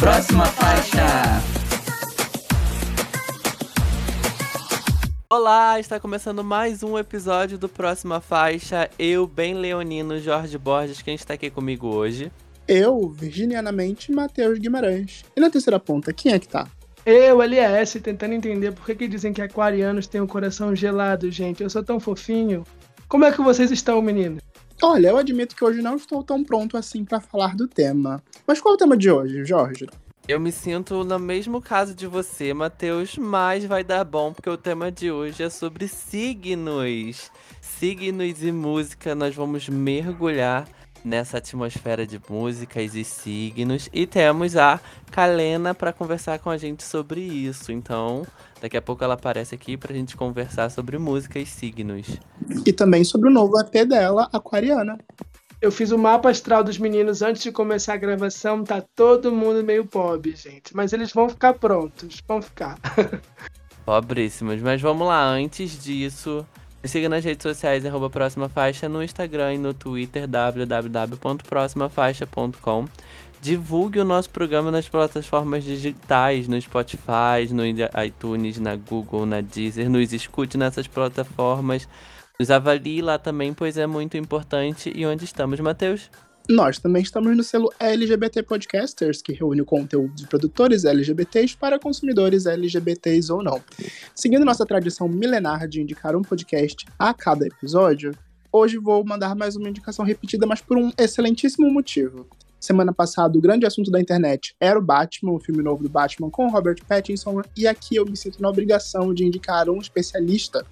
Próxima faixa. Olá, está começando mais um episódio do Próxima Faixa. Eu, bem leonino, Jorge Borges, quem está aqui comigo hoje? Eu, virginianamente, Matheus Guimarães. E na terceira ponta, quem é que tá? Eu, LS, tentando entender por que, que dizem que aquarianos têm o um coração gelado, gente. Eu sou tão fofinho. Como é que vocês estão, menino? Olha, eu admito que hoje não estou tão pronto assim para falar do tema. Mas qual é o tema de hoje, Jorge? Eu me sinto no mesmo caso de você, Matheus, mas vai dar bom porque o tema de hoje é sobre signos. Signos e música, nós vamos mergulhar nessa atmosfera de músicas e signos. E temos a Kalena para conversar com a gente sobre isso. Então, daqui a pouco ela aparece aqui para a gente conversar sobre música e signos. E também sobre o novo EP dela, Aquariana. Eu fiz o mapa astral dos meninos antes de começar a gravação, tá todo mundo meio pobre, gente. Mas eles vão ficar prontos, vão ficar. Pobríssimos, mas vamos lá, antes disso, me siga nas redes sociais, arroba Próxima Faixa, no Instagram e no Twitter, www.proximafaixa.com. Divulgue o nosso programa nas plataformas digitais, no Spotify, no iTunes, na Google, na Deezer. Nos escute nessas plataformas. Nos avalie lá também, pois é muito importante. E onde estamos, Matheus? Nós também estamos no selo LGBT Podcasters, que reúne o conteúdo de produtores LGBTs para consumidores LGBTs ou não. Seguindo nossa tradição milenar de indicar um podcast a cada episódio, hoje vou mandar mais uma indicação repetida, mas por um excelentíssimo motivo. Semana passada, o grande assunto da internet era o Batman, o filme novo do Batman com Robert Pattinson, e aqui eu me sinto na obrigação de indicar um especialista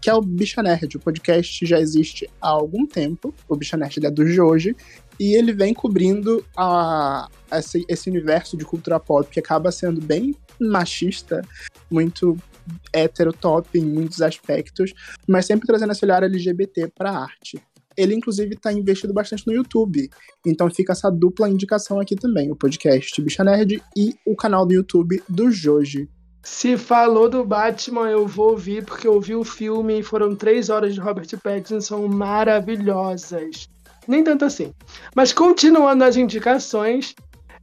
que é o Bicha Nerd. O podcast já existe há algum tempo, o Bicha Nerd é do de hoje, e ele vem cobrindo a, esse, esse universo de cultura pop que acaba sendo bem machista, muito heterotop em muitos aspectos, mas sempre trazendo esse olhar LGBT para a arte. Ele, inclusive, está investido bastante no YouTube. Então fica essa dupla indicação aqui também: o podcast Bicha Nerd e o canal do YouTube do Joji. Se falou do Batman, eu vou ouvir, porque eu vi o filme e foram três horas de Robert Pattinson maravilhosas. Nem tanto assim. Mas continuando as indicações,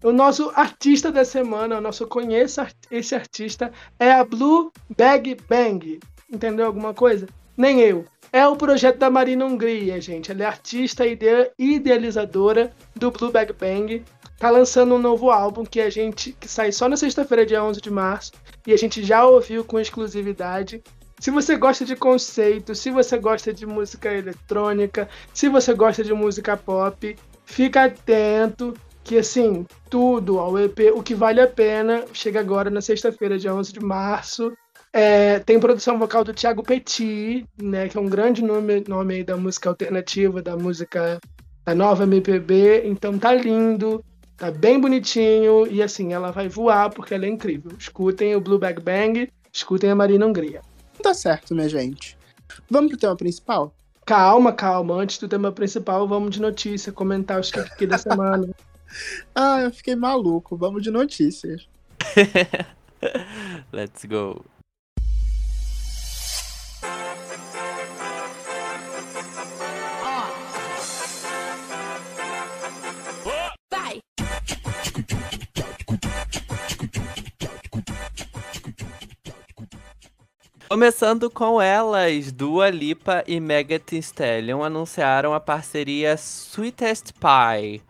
o nosso artista da semana, o nosso conheça esse artista, é a Blue Bag Bang. Entendeu alguma coisa? Nem eu. É o projeto da Marina Hungria, gente. Ela é artista e idealizadora do Blue Bag Bang. Tá lançando um novo álbum que a gente que sai só na sexta-feira, dia 11 de março, e a gente já ouviu com exclusividade. Se você gosta de conceito, se você gosta de música eletrônica, se você gosta de música pop, fica atento que assim, tudo ao EP, o que vale a pena, chega agora na sexta-feira, dia 11 de março. É, tem produção vocal do Thiago Petit, né, que é um grande nome, nome da música alternativa, da música da nova MPB, então tá lindo, tá bem bonitinho e assim, ela vai voar porque ela é incrível. Escutem o Blue Bag Bang, escutem a Marina Hungria. Tá certo, minha gente. Vamos pro tema principal? Calma, calma. Antes do tema principal, vamos de notícia, comentar os que da semana. ah, eu fiquei maluco. Vamos de notícias. Let's go. Começando com elas, Dua Lipa e Megan Thee Stallion anunciaram a parceria Sweetest Pie.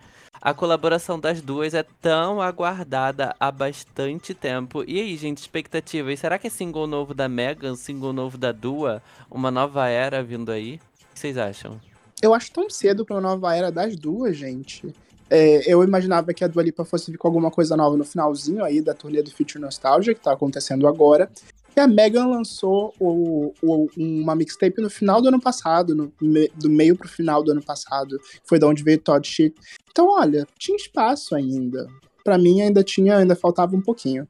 A colaboração das duas é tão aguardada há bastante tempo. E aí, gente, expectativas? Será que é single novo da Megan, single novo da Dua? Uma nova era vindo aí? O que vocês acham? Eu acho tão cedo pra uma nova era das duas, gente. É, eu imaginava que a Dua Lipa fosse vir com alguma coisa nova no finalzinho aí da turnê do Future Nostalgia, que tá acontecendo agora. E a Megan lançou o, o, uma mixtape no final do ano passado, no, do meio pro final do ano passado. Foi da onde veio Todd Shit. Então, olha, tinha espaço ainda. Para mim ainda tinha, ainda faltava um pouquinho.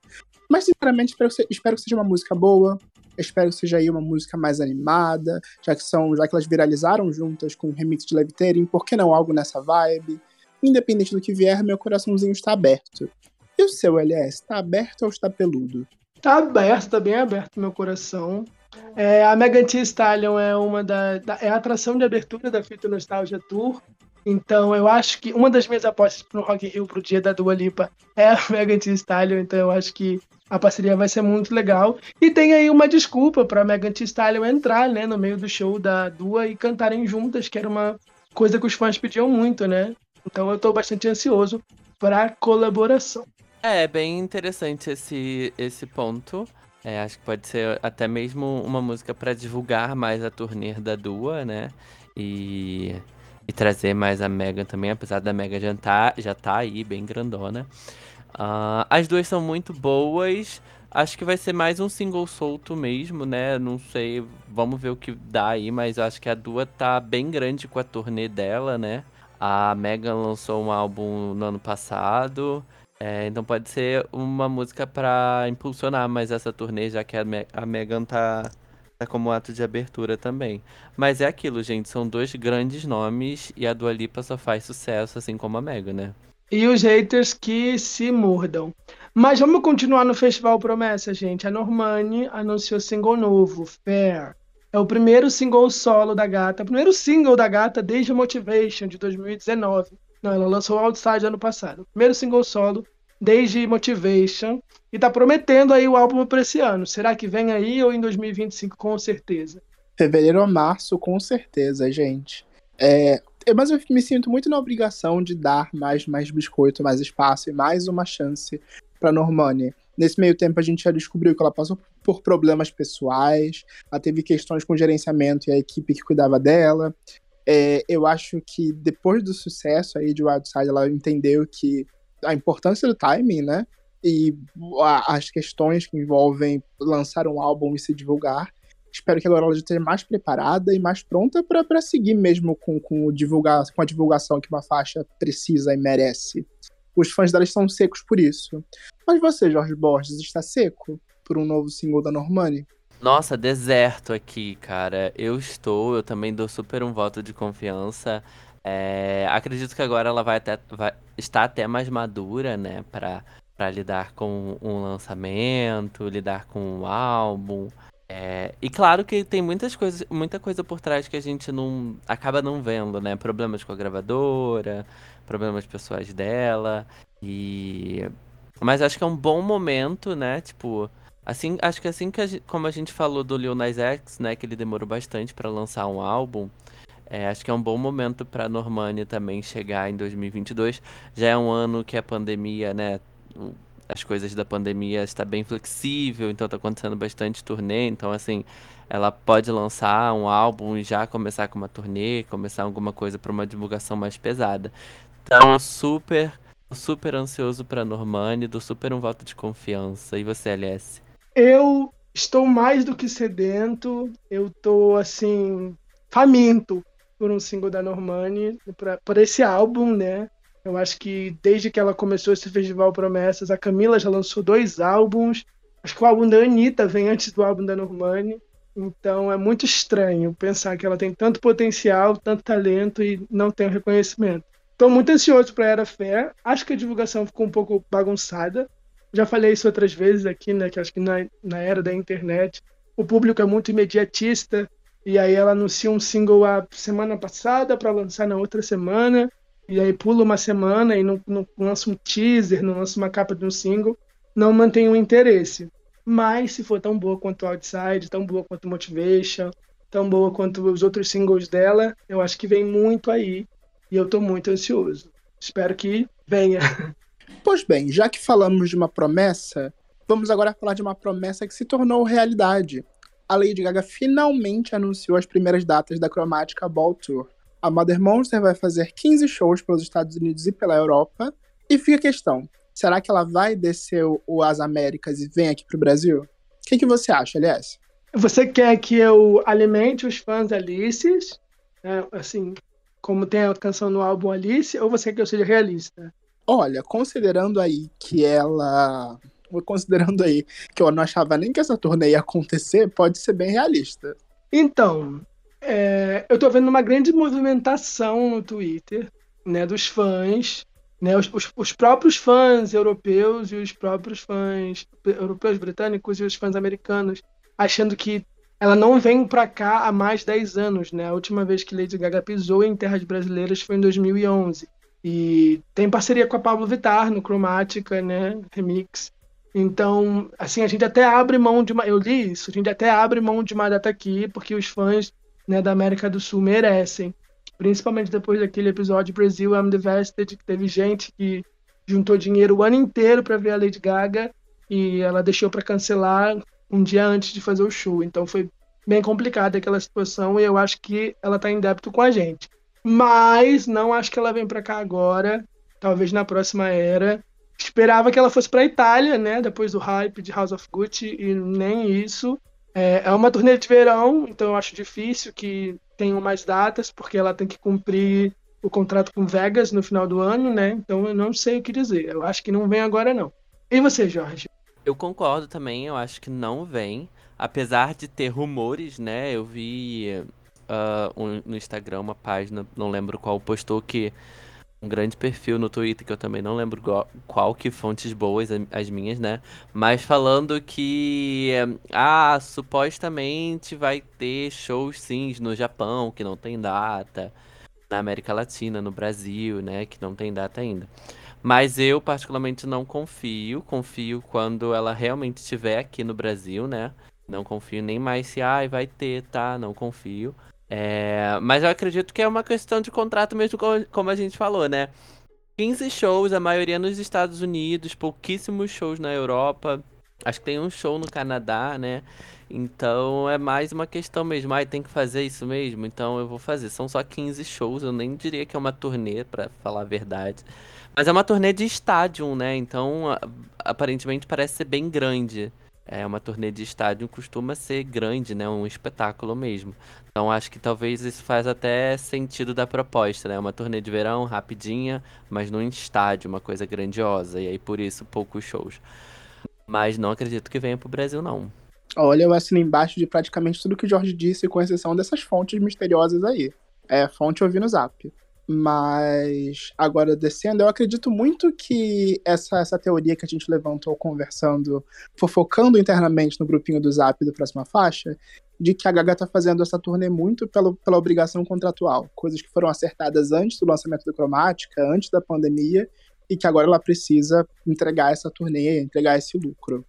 Mas, sinceramente, espero que, espero que seja uma música boa. Espero que seja aí uma música mais animada, já que são, já que elas viralizaram juntas com o remix de Levitating, por que não algo nessa vibe? Independente do que vier, meu coraçãozinho está aberto. E o seu, LS, está aberto ou está peludo? Tá aberto, tá bem aberto meu coração. É, a Megan Thee Stallion é uma da, da, é a atração de abertura da Fita Nostalgia Tour. Então eu acho que uma das minhas apostas pro Rock in Rio pro dia da Dua Lipa é a Megan Thee Stallion, então eu acho que a parceria vai ser muito legal. E tem aí uma desculpa para Megan Thee Stallion entrar, né, no meio do show da Dua e cantarem juntas, que era uma coisa que os fãs pediam muito, né? Então eu tô bastante ansioso para colaboração. É, bem interessante esse, esse ponto. É, acho que pode ser até mesmo uma música para divulgar mais a turnê da Dua, né? E, e trazer mais a Megan também, apesar da Megan já tá, já tá aí, bem grandona. Uh, as duas são muito boas. Acho que vai ser mais um single solto mesmo, né? Não sei, vamos ver o que dá aí, mas acho que a Dua tá bem grande com a turnê dela, né? A Megan lançou um álbum no ano passado. É, então pode ser uma música para impulsionar mais essa turnê, já que a, Me a Megan tá, tá como ato de abertura também. Mas é aquilo, gente, são dois grandes nomes e a Dua Lipa só faz sucesso, assim como a Megan, né? E os haters que se mordam. Mas vamos continuar no Festival Promessa, gente. A Normani anunciou single novo, Fair. É o primeiro single solo da gata, primeiro single da gata desde Motivation, de 2019. Não, ela lançou Outside ano passado. Primeiro single solo desde Motivation. E tá prometendo aí o álbum para esse ano. Será que vem aí ou em 2025? Com certeza. Fevereiro ou março, com certeza, gente. É, mas eu me sinto muito na obrigação de dar mais, mais biscoito, mais espaço e mais uma chance para Normani. Nesse meio tempo, a gente já descobriu que ela passou por problemas pessoais, ela teve questões com gerenciamento e a equipe que cuidava dela. É, eu acho que depois do sucesso aí de Wildside, ela entendeu que a importância do timing, né? E a, as questões que envolvem lançar um álbum e se divulgar. Espero que agora ela esteja mais preparada e mais pronta para seguir mesmo com, com, divulgar, com a divulgação que uma faixa precisa e merece. Os fãs dela estão secos por isso. Mas você, Jorge Borges, está seco por um novo single da Normani? Nossa, deserto aqui, cara. Eu estou, eu também dou super um voto de confiança. É, acredito que agora ela vai até vai, estar até mais madura, né, para lidar com um lançamento, lidar com um álbum. É, e claro que tem muitas coisas, muita coisa por trás que a gente não acaba não vendo, né? Problemas com a gravadora, problemas pessoais dela. E mas acho que é um bom momento, né? Tipo, Assim, acho que assim que a gente, como a gente falou do Lil Nas X, né, que ele demorou bastante para lançar um álbum, é, acho que é um bom momento para Normani também chegar em 2022. Já é um ano que a pandemia, né, as coisas da pandemia está bem flexível, então está acontecendo bastante turnê, então assim, ela pode lançar um álbum e já começar com uma turnê, começar alguma coisa para uma divulgação mais pesada. Então, super, super ansioso para Normani, do super um voto de confiança. E você, LS? Eu estou mais do que sedento, eu estou assim faminto por um single da Normani, por esse álbum, né? Eu acho que desde que ela começou esse festival Promessas, a Camila já lançou dois álbuns. Acho que o álbum da Anitta vem antes do álbum da Normani. Então é muito estranho pensar que ela tem tanto potencial, tanto talento e não tem o reconhecimento. Estou muito ansioso para Era Fé. Acho que a divulgação ficou um pouco bagunçada. Já falei isso outras vezes aqui, né? Que acho que na, na era da internet o público é muito imediatista. E aí ela anuncia um single a semana passada para lançar na outra semana. E aí pula uma semana e não, não lança um teaser, não lança uma capa de um single. Não mantém o interesse. Mas se for tão boa quanto Outside, tão boa quanto Motivation, tão boa quanto os outros singles dela, eu acho que vem muito aí. E eu tô muito ansioso. Espero que venha. Pois bem, já que falamos de uma promessa, vamos agora falar de uma promessa que se tornou realidade. A Lady Gaga finalmente anunciou as primeiras datas da Chromatica Ball Tour. A Mother Monster vai fazer 15 shows pelos Estados Unidos e pela Europa. E fica a questão: será que ela vai descer o, as Américas e vem aqui pro Brasil? O que, que você acha, aliás? Você quer que eu alimente os fãs Alices, né, assim, como tem a canção no álbum Alice, ou você quer que eu seja realista? Olha, considerando aí que ela. Considerando aí que eu não achava nem que essa turnê ia acontecer, pode ser bem realista. Então, é, eu tô vendo uma grande movimentação no Twitter, né, dos fãs, né, os, os, os, próprios fãs europeus e os próprios fãs europeus, britânicos e os fãs americanos, achando que ela não vem para cá há mais de 10 anos, né? A última vez que Lady Gaga pisou em terras brasileiras foi em 2011. E tem parceria com a Pablo Vittar no Cromática, né? Remix. Então, assim, a gente até abre mão de uma. Eu li isso, a gente até abre mão de uma data aqui, porque os fãs né, da América do Sul merecem. Principalmente depois daquele episódio Brasil I'm Divested, que teve gente que juntou dinheiro o ano inteiro para ver a Lady Gaga e ela deixou para cancelar um dia antes de fazer o show. Então foi bem complicada aquela situação e eu acho que ela está em débito com a gente. Mas não acho que ela vem para cá agora, talvez na próxima era. Esperava que ela fosse para Itália, né, depois do hype de House of Gucci e nem isso. É, é uma turnê de verão, então eu acho difícil que tenham mais datas, porque ela tem que cumprir o contrato com Vegas no final do ano, né? Então eu não sei o que dizer. Eu acho que não vem agora, não. E você, Jorge? Eu concordo também, eu acho que não vem. Apesar de ter rumores, né? Eu vi uh, um, no Instagram uma página, não lembro qual, postou que um grande perfil no Twitter, que eu também não lembro qual, que fontes boas, as minhas, né? Mas falando que, ah, supostamente vai ter shows sim no Japão, que não tem data, na América Latina, no Brasil, né, que não tem data ainda. Mas eu particularmente não confio, confio quando ela realmente estiver aqui no Brasil, né? Não confio nem mais se ah, vai ter, tá? Não confio. É, mas eu acredito que é uma questão de contrato mesmo, como a gente falou, né? 15 shows, a maioria nos Estados Unidos, pouquíssimos shows na Europa. Acho que tem um show no Canadá, né? Então é mais uma questão mesmo. Ah, tem que fazer isso mesmo? Então eu vou fazer. São só 15 shows, eu nem diria que é uma turnê, para falar a verdade. Mas é uma turnê de estádio, né? Então aparentemente parece ser bem grande. É uma turnê de estádio costuma ser grande, né? Um espetáculo mesmo. Então acho que talvez isso faz até sentido da proposta, né? Uma turnê de verão rapidinha, mas num estádio, uma coisa grandiosa. E aí por isso poucos shows. Mas não acredito que venha pro Brasil, não. Olha, eu assino embaixo de praticamente tudo que o Jorge disse, com exceção dessas fontes misteriosas aí. É, fonte eu vi no zap. Mas, agora descendo, eu acredito muito que essa, essa teoria que a gente levantou conversando, fofocando internamente no grupinho do Zap do Próxima Faixa, de que a Gaga tá fazendo essa turnê muito pela, pela obrigação contratual. Coisas que foram acertadas antes do lançamento da Cromática, antes da pandemia, e que agora ela precisa entregar essa turnê, entregar esse lucro.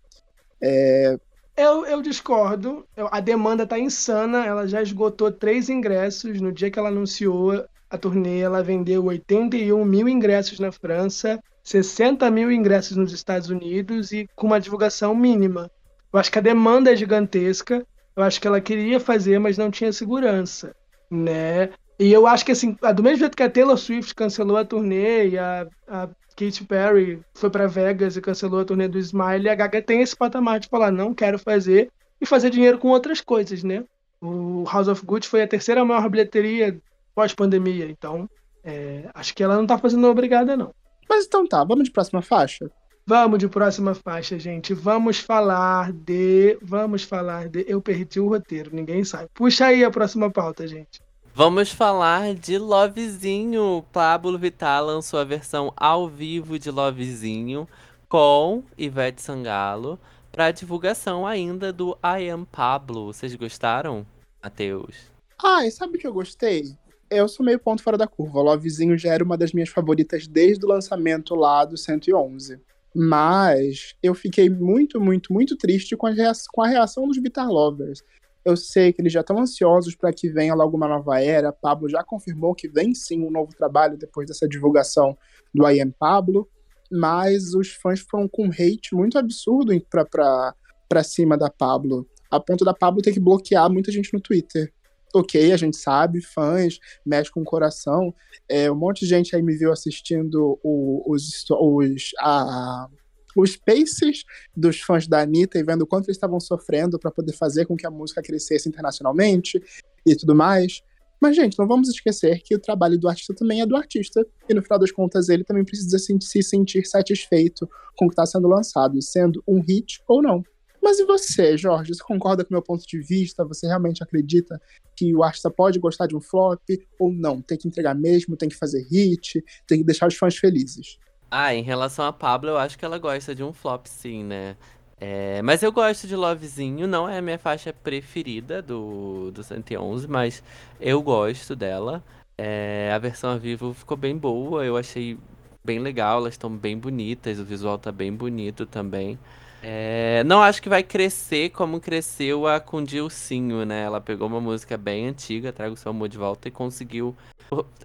É... Eu, eu discordo. A demanda tá insana. Ela já esgotou três ingressos no dia que ela anunciou a turnê ela vendeu 81 mil ingressos na França, 60 mil ingressos nos Estados Unidos e com uma divulgação mínima. Eu acho que a demanda é gigantesca. Eu acho que ela queria fazer, mas não tinha segurança, né? E eu acho que assim, do mesmo jeito que a Taylor Swift cancelou a turnê e a, a Katy Perry foi para Vegas e cancelou a turnê do Smile, a Gaga tem esse patamar de falar não quero fazer e fazer dinheiro com outras coisas, né? O House of Gucci foi a terceira maior bilheteria pós-pandemia. Então, é, acho que ela não tá fazendo obrigada, não. Mas então tá, vamos de próxima faixa? Vamos de próxima faixa, gente. Vamos falar de. Vamos falar de. Eu perdi o roteiro, ninguém sabe. Puxa aí a próxima pauta, gente. Vamos falar de Lovezinho. Pablo Vittar lançou a versão ao vivo de Lovezinho com Ivete Sangalo para divulgação ainda do I Am Pablo. Vocês gostaram, Matheus? Ah, e sabe o que eu gostei? Eu sou meio ponto fora da curva. Lovezinho já era uma das minhas favoritas desde o lançamento lá do 111. Mas eu fiquei muito, muito, muito triste com a, reação, com a reação dos Vitar Lovers. Eu sei que eles já estão ansiosos para que venha logo uma nova era. Pablo já confirmou que vem sim um novo trabalho depois dessa divulgação do I Am Pablo. Mas os fãs foram com um hate muito absurdo para cima da Pablo. A ponto da Pablo ter que bloquear muita gente no Twitter ok, a gente sabe, fãs, mexe com o coração. É, um monte de gente aí me viu assistindo os, os, a, os paces dos fãs da Anitta e vendo o quanto eles estavam sofrendo para poder fazer com que a música crescesse internacionalmente e tudo mais. Mas, gente, não vamos esquecer que o trabalho do artista também é do artista. E no final das contas, ele também precisa se sentir satisfeito com o que está sendo lançado, sendo um hit ou não. Mas e você, Jorge? Você concorda com o meu ponto de vista? Você realmente acredita que o artista pode gostar de um flop ou não? Tem que entregar mesmo, tem que fazer hit, tem que deixar os fãs felizes. Ah, em relação a Pablo, eu acho que ela gosta de um flop sim, né? É, mas eu gosto de Lovezinho, não é a minha faixa preferida do, do 111, mas eu gosto dela. É, a versão ao vivo ficou bem boa, eu achei bem legal, elas estão bem bonitas, o visual tá bem bonito também. É, não acho que vai crescer como cresceu a com Dilcinho, né? Ela pegou uma música bem antiga, Traga o Seu Amor de Volta, e conseguiu.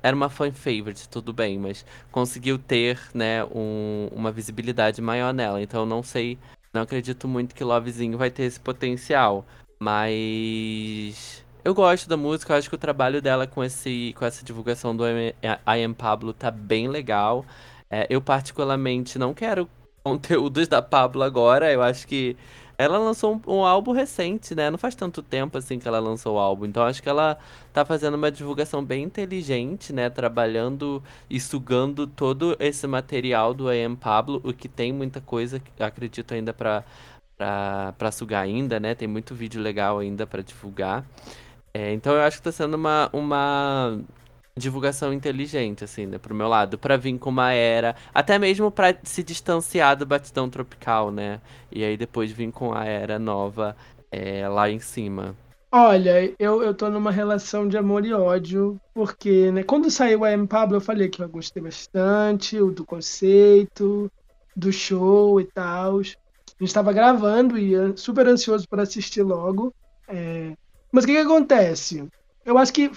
Era uma fan favorite, tudo bem, mas conseguiu ter, né, um, uma visibilidade maior nela. Então não sei, não acredito muito que Lovezinho vai ter esse potencial. Mas eu gosto da música, eu acho que o trabalho dela com, esse, com essa divulgação do I Am Pablo tá bem legal. É, eu particularmente não quero conteúdos da Pablo agora. Eu acho que ela lançou um, um, álbum recente, né? Não faz tanto tempo assim que ela lançou o álbum. Então acho que ela tá fazendo uma divulgação bem inteligente, né? Trabalhando e sugando todo esse material do AM Pablo, o que tem muita coisa, acredito ainda para para sugar ainda, né? Tem muito vídeo legal ainda para divulgar. É, então eu acho que tá sendo uma, uma divulgação inteligente, assim, né, pro meu lado, para vir com uma era, até mesmo para se distanciar do batidão tropical, né? E aí depois vir com a era nova é, lá em cima. Olha, eu, eu tô numa relação de amor e ódio, porque, né, quando saiu a M Pablo, eu falei que eu gostei bastante do conceito, do show e tal. A gente estava gravando e super ansioso para assistir logo. É... Mas o que, que acontece? Eu acho que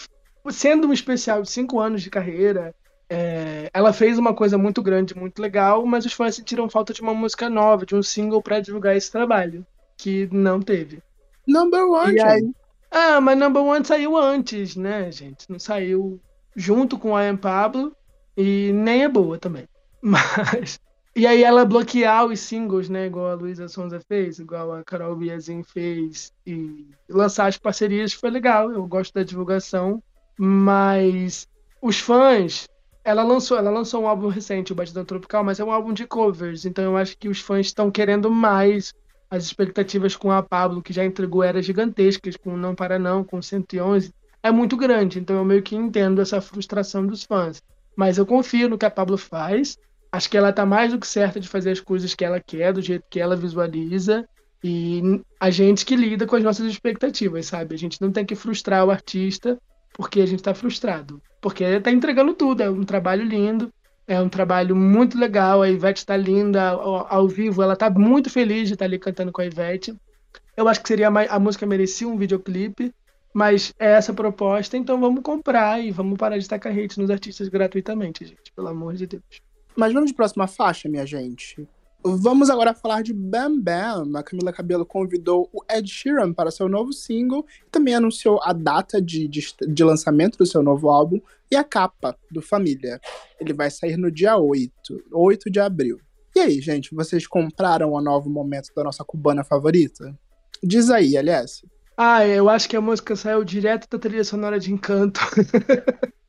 sendo um especial de cinco anos de carreira, é, ela fez uma coisa muito grande, muito legal, mas os fãs sentiram falta de uma música nova, de um single para divulgar esse trabalho, que não teve. Number One, aí, Ah, mas Number One saiu antes, né, gente? Não saiu junto com a Am Pablo e nem é boa também. Mas. E aí ela bloquear os singles, né? Igual a Luísa Sonza fez, igual a Carol Biazin fez, e lançar as parcerias foi legal. Eu gosto da divulgação. Mas os fãs, ela lançou, ela lançou um álbum recente, o Batidão Tropical, mas é um álbum de covers, então eu acho que os fãs estão querendo mais. As expectativas com a Pablo, que já entregou eras gigantescas, com Não Para Não, com 111, é muito grande, então eu meio que entendo essa frustração dos fãs. Mas eu confio no que a Pablo faz, acho que ela tá mais do que certa de fazer as coisas que ela quer, do jeito que ela visualiza, e a gente que lida com as nossas expectativas, sabe? A gente não tem que frustrar o artista porque a gente está frustrado. Porque está entregando tudo, é um trabalho lindo, é um trabalho muito legal. A Ivete está linda ao, ao, vivo, ela está muito feliz de estar tá ali cantando com a Ivete. Eu acho que seria mais, a música merecia um videoclipe, mas é essa proposta, então vamos comprar e vamos parar de tacar hate nos artistas gratuitamente, gente, pelo amor de Deus. Mas vamos de próxima faixa, minha gente. Vamos agora falar de Bam Bam. A Camila Cabello convidou o Ed Sheeran para seu novo single e também anunciou a data de, de, de, lançamento do seu novo álbum e a capa do Família. Ele vai sair no dia 8, 8 de abril. E aí, gente, vocês compraram o novo momento da nossa cubana favorita? Diz aí, aliás. Ah, eu acho que a música saiu direto da trilha sonora de Encanto.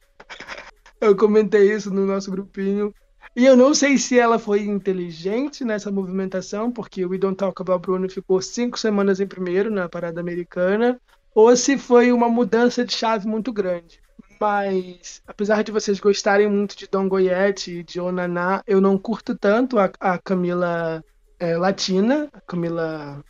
eu comentei isso no nosso grupinho. E eu não sei se ela foi inteligente nessa movimentação, porque o We Don't Talk About Bruno ficou cinco semanas em primeiro na parada americana, ou se foi uma mudança de chave muito grande. Mas, apesar de vocês gostarem muito de Don Goyette e de Onaná, eu não curto tanto a, a Camila é, latina, a Camila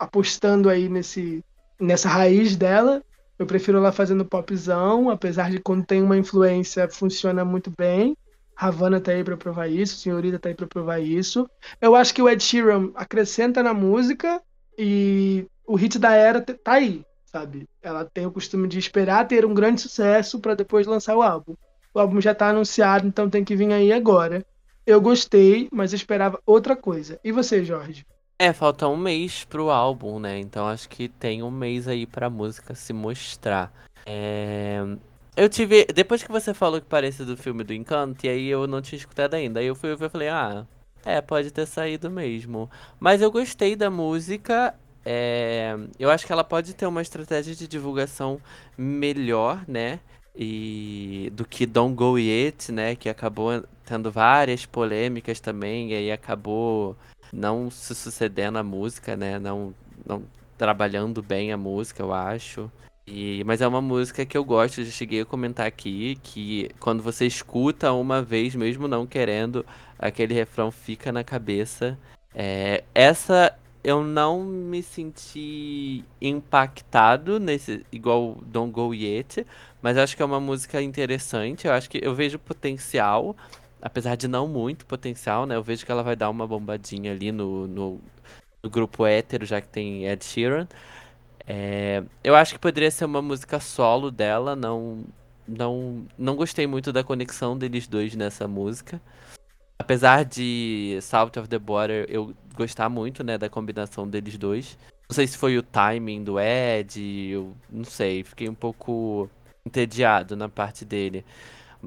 apostando aí nesse, nessa raiz dela. Eu prefiro ela fazendo popzão, apesar de quando tem uma influência funciona muito bem. Havana tá aí para provar isso, Senhorita tá aí para provar isso. Eu acho que o Ed Sheeran acrescenta na música e o hit da era tá aí, sabe? Ela tem o costume de esperar ter um grande sucesso para depois lançar o álbum. O álbum já tá anunciado, então tem que vir aí agora. Eu gostei, mas esperava outra coisa. E você, Jorge? É, falta um mês pro álbum, né? Então acho que tem um mês aí pra música se mostrar. É... Eu tive. Depois que você falou que parece do filme do Encanto, e aí eu não tinha escutado ainda. Aí eu fui e falei, ah, é, pode ter saído mesmo. Mas eu gostei da música. É, eu acho que ela pode ter uma estratégia de divulgação melhor, né? E do que Don't Go It, né? Que acabou tendo várias polêmicas também, e aí acabou não se sucedendo a música, né? Não, não trabalhando bem a música, eu acho. E, mas é uma música que eu gosto, já cheguei a comentar aqui, que quando você escuta uma vez, mesmo não querendo, aquele refrão fica na cabeça. É, essa eu não me senti impactado nesse igual Don't Go Yet, mas acho que é uma música interessante. Eu acho que eu vejo potencial, apesar de não muito potencial, né? Eu vejo que ela vai dar uma bombadinha ali no, no, no grupo hétero, já que tem Ed Sheeran. É, eu acho que poderia ser uma música solo dela, não, não, não gostei muito da conexão deles dois nessa música. Apesar de South of the Border eu gostar muito, né, da combinação deles dois. Não sei se foi o timing do Ed, eu não sei, fiquei um pouco entediado na parte dele.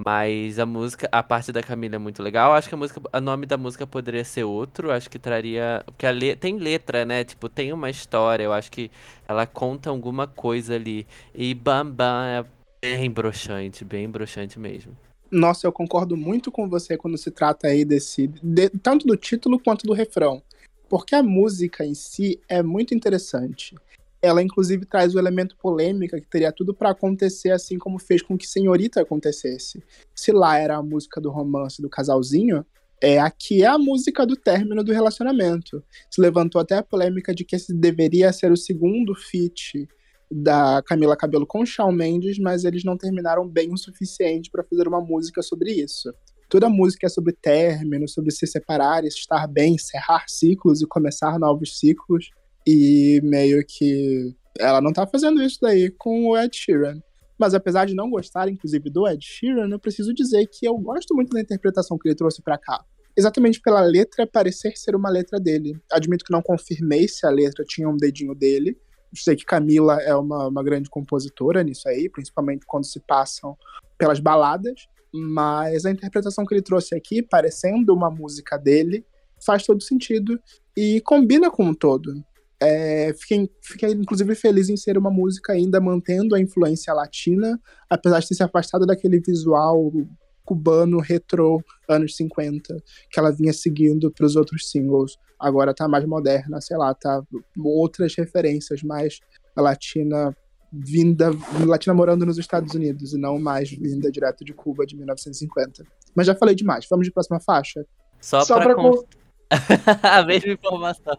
Mas a música, a parte da Camila é muito legal. Acho que a música, o nome da música poderia ser outro. Acho que traria, porque a le, tem letra, né? Tipo, tem uma história. Eu acho que ela conta alguma coisa ali. E Bam Bam é bem broxante, bem broxante mesmo. Nossa, eu concordo muito com você quando se trata aí desse. De, tanto do título quanto do refrão. Porque a música em si é muito interessante. Ela, inclusive, traz o elemento polêmica que teria tudo para acontecer, assim como fez com que Senhorita acontecesse. Se lá era a música do romance do casalzinho, é aqui é a música do término do relacionamento. Se levantou até a polêmica de que esse deveria ser o segundo feat da Camila Cabelo com Shawn Mendes, mas eles não terminaram bem o suficiente para fazer uma música sobre isso. Toda música é sobre término, sobre se separar, estar bem, encerrar ciclos e começar novos ciclos. E meio que ela não tá fazendo isso daí com o Ed Sheeran. Mas apesar de não gostar, inclusive, do Ed Sheeran, eu preciso dizer que eu gosto muito da interpretação que ele trouxe para cá. Exatamente pela letra parecer ser uma letra dele. Admito que não confirmei se a letra tinha um dedinho dele, sei que Camila é uma, uma grande compositora nisso aí, principalmente quando se passam pelas baladas, mas a interpretação que ele trouxe aqui, parecendo uma música dele, faz todo sentido e combina com o todo. É, fiquei, fiquei, inclusive, feliz em ser uma música ainda mantendo a influência latina, apesar de ter se afastado daquele visual cubano retrô anos 50 que ela vinha seguindo para os outros singles agora tá mais moderna, sei lá, tá outras referências mais latina vinda, latina morando nos Estados Unidos e não mais vinda direto de Cuba de 1950. Mas já falei demais, vamos de próxima faixa? Só, Só pra const... a mesma informação.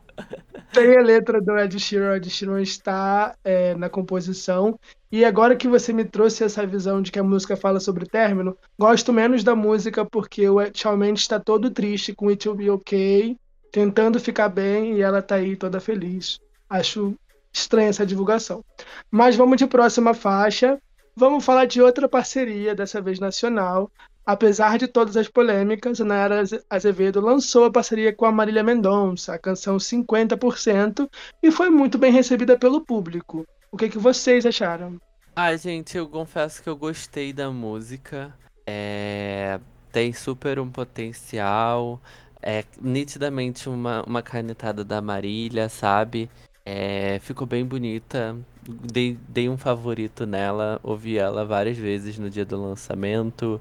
Tem a letra do Ed Sheeran, Ed Sheeran está é, na composição. E agora que você me trouxe essa visão de que a música fala sobre término, gosto menos da música porque o Shawn está todo triste com It Will Be Okay tentando ficar bem e ela tá aí toda feliz. Acho estranha essa divulgação. Mas vamos de próxima faixa. Vamos falar de outra parceria, dessa vez nacional. Apesar de todas as polêmicas, Nayara Azevedo lançou a parceria com a Marília Mendonça, a canção 50%, e foi muito bem recebida pelo público. O que, que vocês acharam? Ai, gente, eu confesso que eu gostei da música. É... Tem super um potencial. É nitidamente uma, uma canetada da Marília, sabe? É, ficou bem bonita. Dei, dei um favorito nela, ouvi ela várias vezes no dia do lançamento.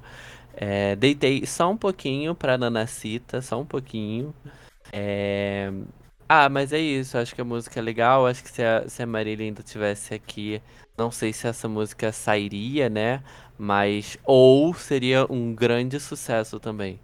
É, deitei só um pouquinho pra Nanacita, só um pouquinho. É... Ah, mas é isso, acho que a música é legal. Acho que se a, se a Marília ainda tivesse aqui, não sei se essa música sairia, né? Mas. Ou seria um grande sucesso também.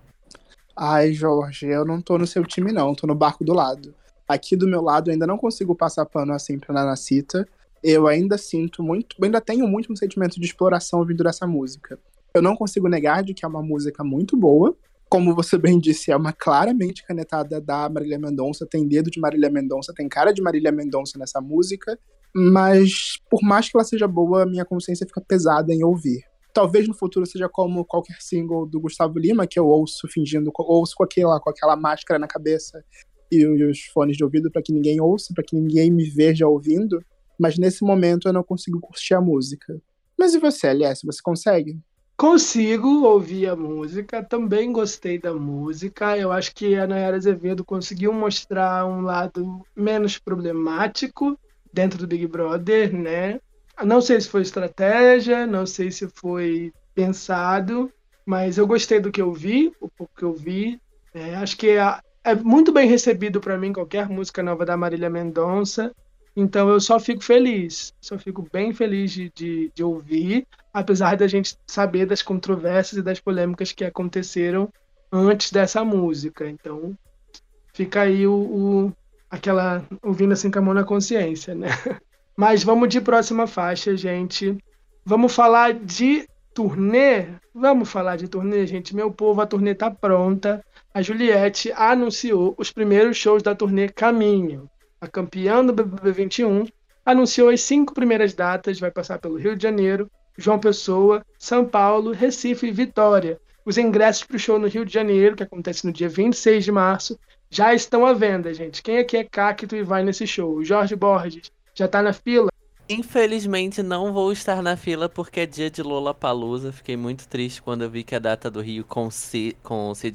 Ai, Jorge, eu não tô no seu time, não, tô no barco do lado. Aqui do meu lado, ainda não consigo passar pano assim pra Nanacita. Eu ainda sinto muito, ainda tenho muito um sentimento de exploração vindo dessa música. Eu não consigo negar de que é uma música muito boa. Como você bem disse, é uma claramente canetada da Marília Mendonça, tem dedo de Marília Mendonça, tem cara de Marília Mendonça nessa música, mas por mais que ela seja boa, minha consciência fica pesada em ouvir. Talvez no futuro seja como qualquer single do Gustavo Lima, que eu ouço fingindo, ouço com aquela, com aquela máscara na cabeça e, os fones de ouvido para que ninguém ouça, para que ninguém me veja ouvindo. Mas nesse momento eu não consigo curtir a música. Mas e você, LS, você consegue? Consigo ouvir a música, também gostei da música. Eu acho que a Nayara Azevedo conseguiu mostrar um lado menos problemático dentro do Big Brother, né? Não sei se foi estratégia, não sei se foi pensado, mas eu gostei do que eu vi, o pouco que eu vi. É, acho que é, é muito bem recebido para mim qualquer música nova da Marília Mendonça. Então eu só fico feliz, só fico bem feliz de, de, de, ouvir, apesar da gente saber das controvérsias e das polêmicas que aconteceram antes dessa música. Então fica aí o, o aquela ouvindo assim com a mão na consciência, né? Mas vamos de próxima faixa, gente. Vamos falar de turnê? Vamos falar de turnê, gente. Meu povo, a turnê tá pronta. A Juliette anunciou os primeiros shows da turnê Caminho. A campeã do BBB 21 anunciou as cinco primeiras datas, vai passar pelo Rio de Janeiro, João Pessoa, São Paulo, Recife e Vitória. Os ingressos para o show no Rio de Janeiro, que acontece no dia 26 de março, já estão à venda, gente. Quem aqui é cacto e vai nesse show? Jorge Borges já tá na fila? Infelizmente não vou estar na fila porque é dia de Lola Palusa. Fiquei muito triste quando eu vi que a data do Rio coincide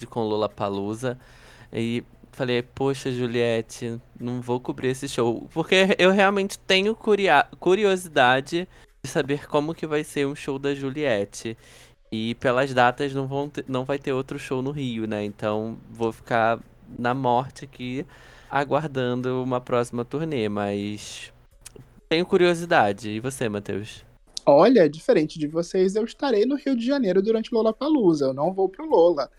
com Lola Palusa. E falei, poxa, Juliette, não vou cobrir esse show. Porque eu realmente tenho curiosidade de saber como que vai ser um show da Juliette. E pelas datas não, vão ter, não vai ter outro show no Rio, né? Então vou ficar na morte aqui aguardando uma próxima turnê, mas tenho curiosidade. E você, Matheus? Olha, diferente de vocês, eu estarei no Rio de Janeiro durante Lola Palusa. Eu não vou pro Lola.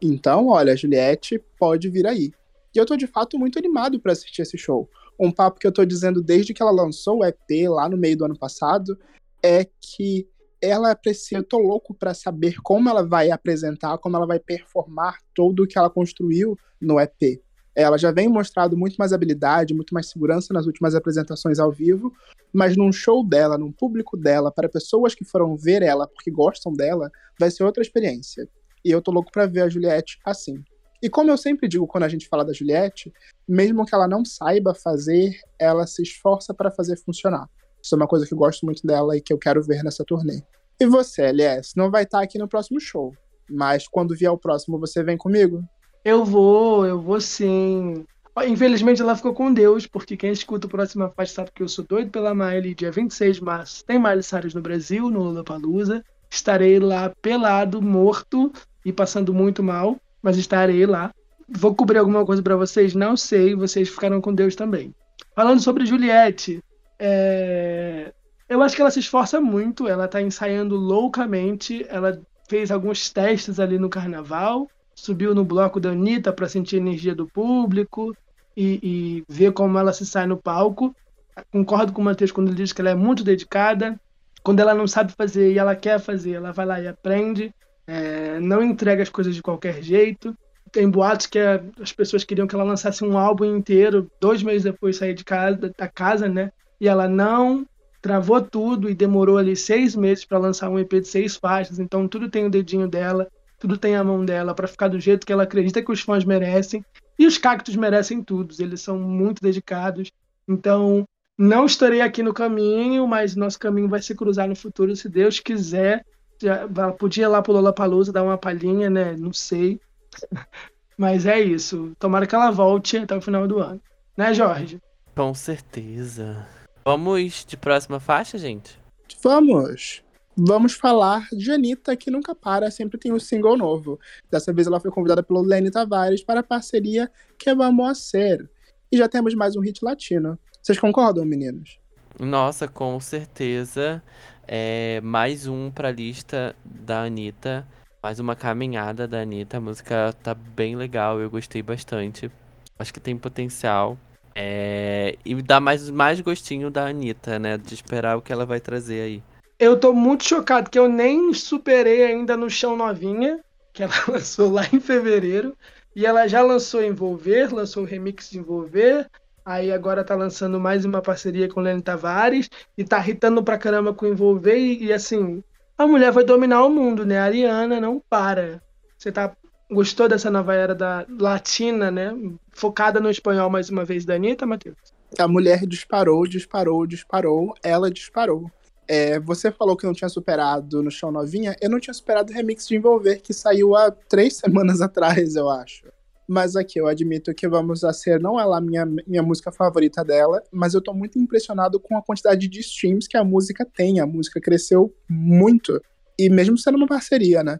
Então, olha, Juliette pode vir aí. E eu tô de fato muito animado para assistir esse show. Um papo que eu tô dizendo desde que ela lançou o EP lá no meio do ano passado é que ela precisa, eu tô louco para saber como ela vai apresentar, como ela vai performar todo o que ela construiu no EP. Ela já vem mostrado muito mais habilidade, muito mais segurança nas últimas apresentações ao vivo, mas num show dela, num público dela, para pessoas que foram ver ela porque gostam dela, vai ser outra experiência. E eu tô louco para ver a Juliette assim. E como eu sempre digo quando a gente fala da Juliette, mesmo que ela não saiba fazer, ela se esforça para fazer funcionar. Isso é uma coisa que eu gosto muito dela e que eu quero ver nessa turnê. E você, LS, não vai estar aqui no próximo show, mas quando vier o próximo, você vem comigo? Eu vou, eu vou sim. Infelizmente ela ficou com Deus, porque quem escuta o próximo faixa sabe que eu sou doido pela Miley. Dia 26 de março tem Miley Cyrus no Brasil, no Lollapalooza. Estarei lá pelado, morto e passando muito mal, mas estarei lá. Vou cobrir alguma coisa para vocês? Não sei, vocês ficaram com Deus também. Falando sobre Juliette, é... eu acho que ela se esforça muito, ela tá ensaiando loucamente, ela fez alguns testes ali no carnaval subiu no bloco da Anitta para sentir a energia do público e, e, ver como ela se sai no palco. Concordo com o Matheus quando ele diz que ela é muito dedicada. Quando ela não sabe fazer e ela quer fazer, ela vai lá e aprende. É, não entrega as coisas de qualquer jeito. Tem boatos que a, as pessoas queriam que ela lançasse um álbum inteiro, dois meses depois de sair de casa, da casa, né? E ela não travou tudo e demorou ali seis meses para lançar um EP de seis faixas. Então tudo tem o dedinho dela tudo tem a mão dela para ficar do jeito que ela acredita que os fãs merecem. E os cactos merecem tudo, eles são muito dedicados. Então, não estarei aqui no caminho, mas nosso caminho vai se cruzar no futuro, se Deus quiser. Já, podia ir lá pro Lollapalooza dar uma palhinha, né? Não sei. Mas é isso. Tomara que ela volte até o final do ano. Né, Jorge? Com certeza. Vamos de próxima faixa, gente? Vamos! Vamos falar de Anitta, que nunca para, sempre tem um single novo. Dessa vez ela foi convidada pelo Lenny Tavares para a parceria Que Vamos a Ser. E já temos mais um hit latino. Vocês concordam, meninos? Nossa, com certeza. É mais um pra lista da Anitta. Mais uma caminhada da Anitta. A música tá bem legal, eu gostei bastante. Acho que tem potencial. É... E dá mais, mais gostinho da Anitta, né? De esperar o que ela vai trazer aí. Eu tô muito chocado que eu nem superei ainda no Chão Novinha, que ela lançou lá em fevereiro. E ela já lançou Envolver, lançou o remix de Envolver. Aí agora tá lançando mais uma parceria com o Lenny Tavares. E tá irritando pra caramba com Envolver. E, e assim, a mulher vai dominar o mundo, né? A Ariana não para. Você tá gostou dessa nova era da latina, né? Focada no espanhol mais uma vez da Anitta, Matheus? A mulher disparou, disparou, disparou. Ela disparou. É, você falou que não tinha superado no Chão Novinha. Eu não tinha superado o remix de Envolver, que saiu há três semanas atrás, eu acho. Mas aqui eu admito que Vamos a Ser não é lá minha, minha música favorita dela, mas eu tô muito impressionado com a quantidade de streams que a música tem. A música cresceu muito. E mesmo sendo uma parceria, né?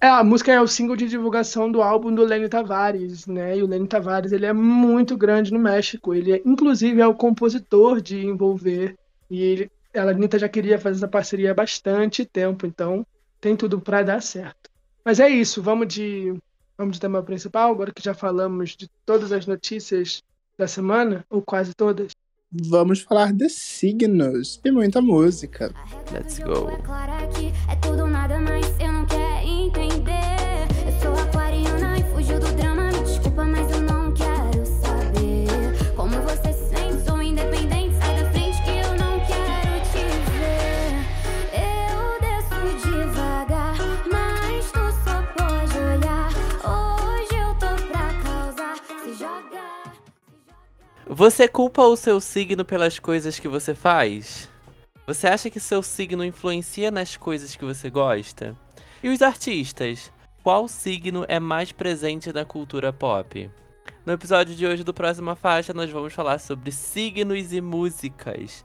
É, a música é o single de divulgação do álbum do Lenny Tavares, né? E o Lenny Tavares, ele é muito grande no México. Ele, é, inclusive, é o compositor de Envolver. E ele, a Anitta já queria fazer essa parceria há bastante tempo, então tem tudo para dar certo. Mas é isso, vamos de vamos de tema principal, agora que já falamos de todas as notícias da semana, ou quase todas. Vamos falar de signos e muita música. Let's go. É tudo nada, mas eu não Você culpa o seu signo pelas coisas que você faz? Você acha que seu signo influencia nas coisas que você gosta? E os artistas? Qual signo é mais presente na cultura pop? No episódio de hoje do Próxima Faixa, nós vamos falar sobre signos e músicas.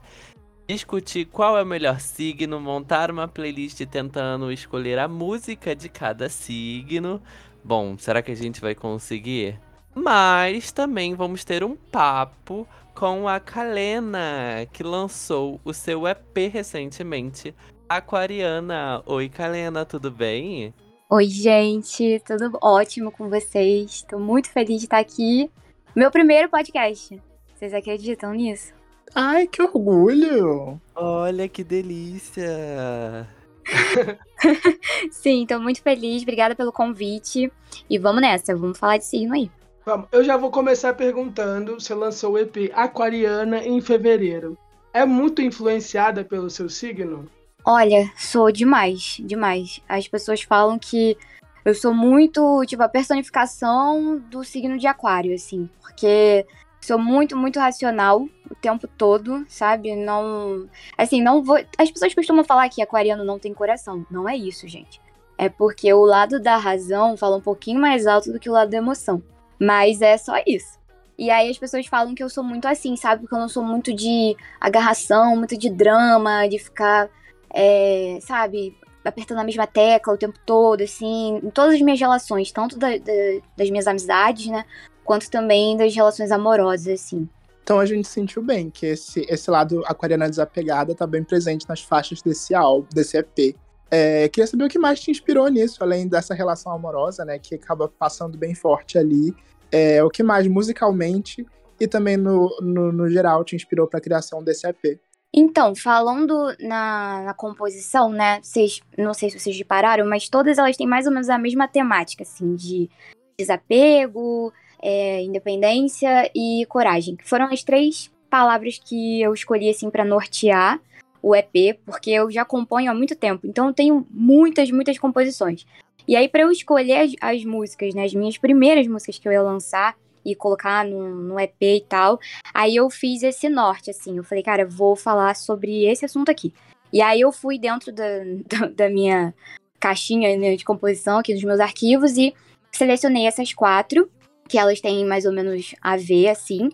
Discutir qual é o melhor signo, montar uma playlist tentando escolher a música de cada signo. Bom, será que a gente vai conseguir? Mas também vamos ter um papo com a Kalena, que lançou o seu EP recentemente, Aquariana. Oi, Kalena, tudo bem? Oi, gente, tudo ótimo com vocês? Tô muito feliz de estar aqui. Meu primeiro podcast. Vocês acreditam nisso? Ai, que orgulho! Olha que delícia! Sim, tô muito feliz. Obrigada pelo convite. E vamos nessa, vamos falar de signo aí. Vamos, eu já vou começar perguntando. Você lançou o EP Aquariana em fevereiro. É muito influenciada pelo seu signo? Olha, sou demais, demais. As pessoas falam que eu sou muito, tipo, a personificação do signo de aquário, assim. Porque sou muito, muito racional o tempo todo, sabe? Não. Assim, não vou. As pessoas costumam falar que aquariano não tem coração. Não é isso, gente. É porque o lado da razão fala um pouquinho mais alto do que o lado da emoção. Mas é só isso. E aí as pessoas falam que eu sou muito assim, sabe? Porque eu não sou muito de agarração, muito de drama, de ficar, é, sabe, apertando a mesma tecla o tempo todo, assim, em todas as minhas relações, tanto da, da, das minhas amizades, né? Quanto também das relações amorosas, assim. Então a gente sentiu bem que esse, esse lado aquariana desapegada tá bem presente nas faixas desse álbum, desse EP. É, queria saber o que mais te inspirou nisso, além dessa relação amorosa, né? Que acaba passando bem forte ali. É, o que mais musicalmente e também no, no, no geral te inspirou para a criação desse EP? Então, falando na, na composição, né? Vocês, não sei se vocês repararam, mas todas elas têm mais ou menos a mesma temática, assim, de desapego, é, independência e coragem. Foram as três palavras que eu escolhi, assim, para nortear o EP, porque eu já componho há muito tempo, então eu tenho muitas, muitas composições. E aí, para eu escolher as, as, músicas, né, as minhas primeiras músicas que eu ia lançar e colocar no, no EP e tal, aí eu fiz esse norte, assim. Eu falei, cara, vou falar sobre esse assunto aqui. E aí eu fui dentro da, da, da minha caixinha né, de composição aqui dos meus arquivos e selecionei essas quatro, que elas têm mais ou menos a ver, assim.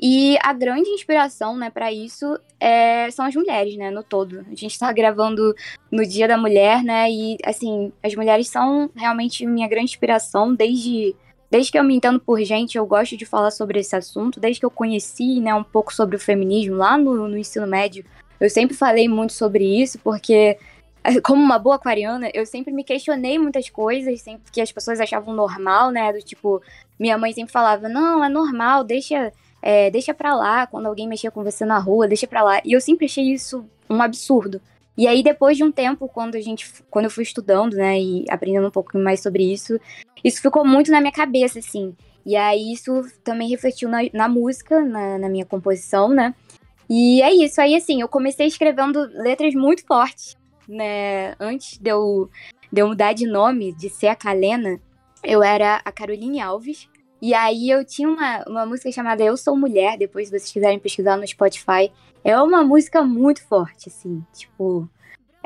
E a grande inspiração, né, para isso é, são as mulheres, né, no todo. A gente tá gravando no Dia da Mulher, né, e, assim, as mulheres são realmente minha grande inspiração desde. Desde que eu me entendo por gente, eu gosto de falar sobre esse assunto. Desde que eu conheci, né, um pouco sobre o feminismo lá no, no ensino médio, eu sempre falei muito sobre isso, porque como uma boa aquariana, eu sempre me questionei muitas coisas, sempre que as pessoas achavam normal, né? Do tipo, minha mãe sempre falava, não, é normal, deixa é, deixa pra lá, quando alguém mexia com você na rua, deixa pra lá. E eu sempre achei isso um absurdo. E aí, depois de um tempo, quando a gente. Quando eu fui estudando, né, e aprendendo um pouco mais sobre isso, isso ficou muito na minha cabeça, assim. E aí isso também refletiu na, na música, na, na minha composição, né? E é isso. Aí, assim, eu comecei escrevendo letras muito fortes, né? Antes de eu, de eu mudar de nome, de ser a Kalena, eu era a Caroline Alves. E aí eu tinha uma, uma música chamada Eu Sou Mulher, depois se vocês quiserem pesquisar no Spotify. É uma música muito forte, assim, tipo,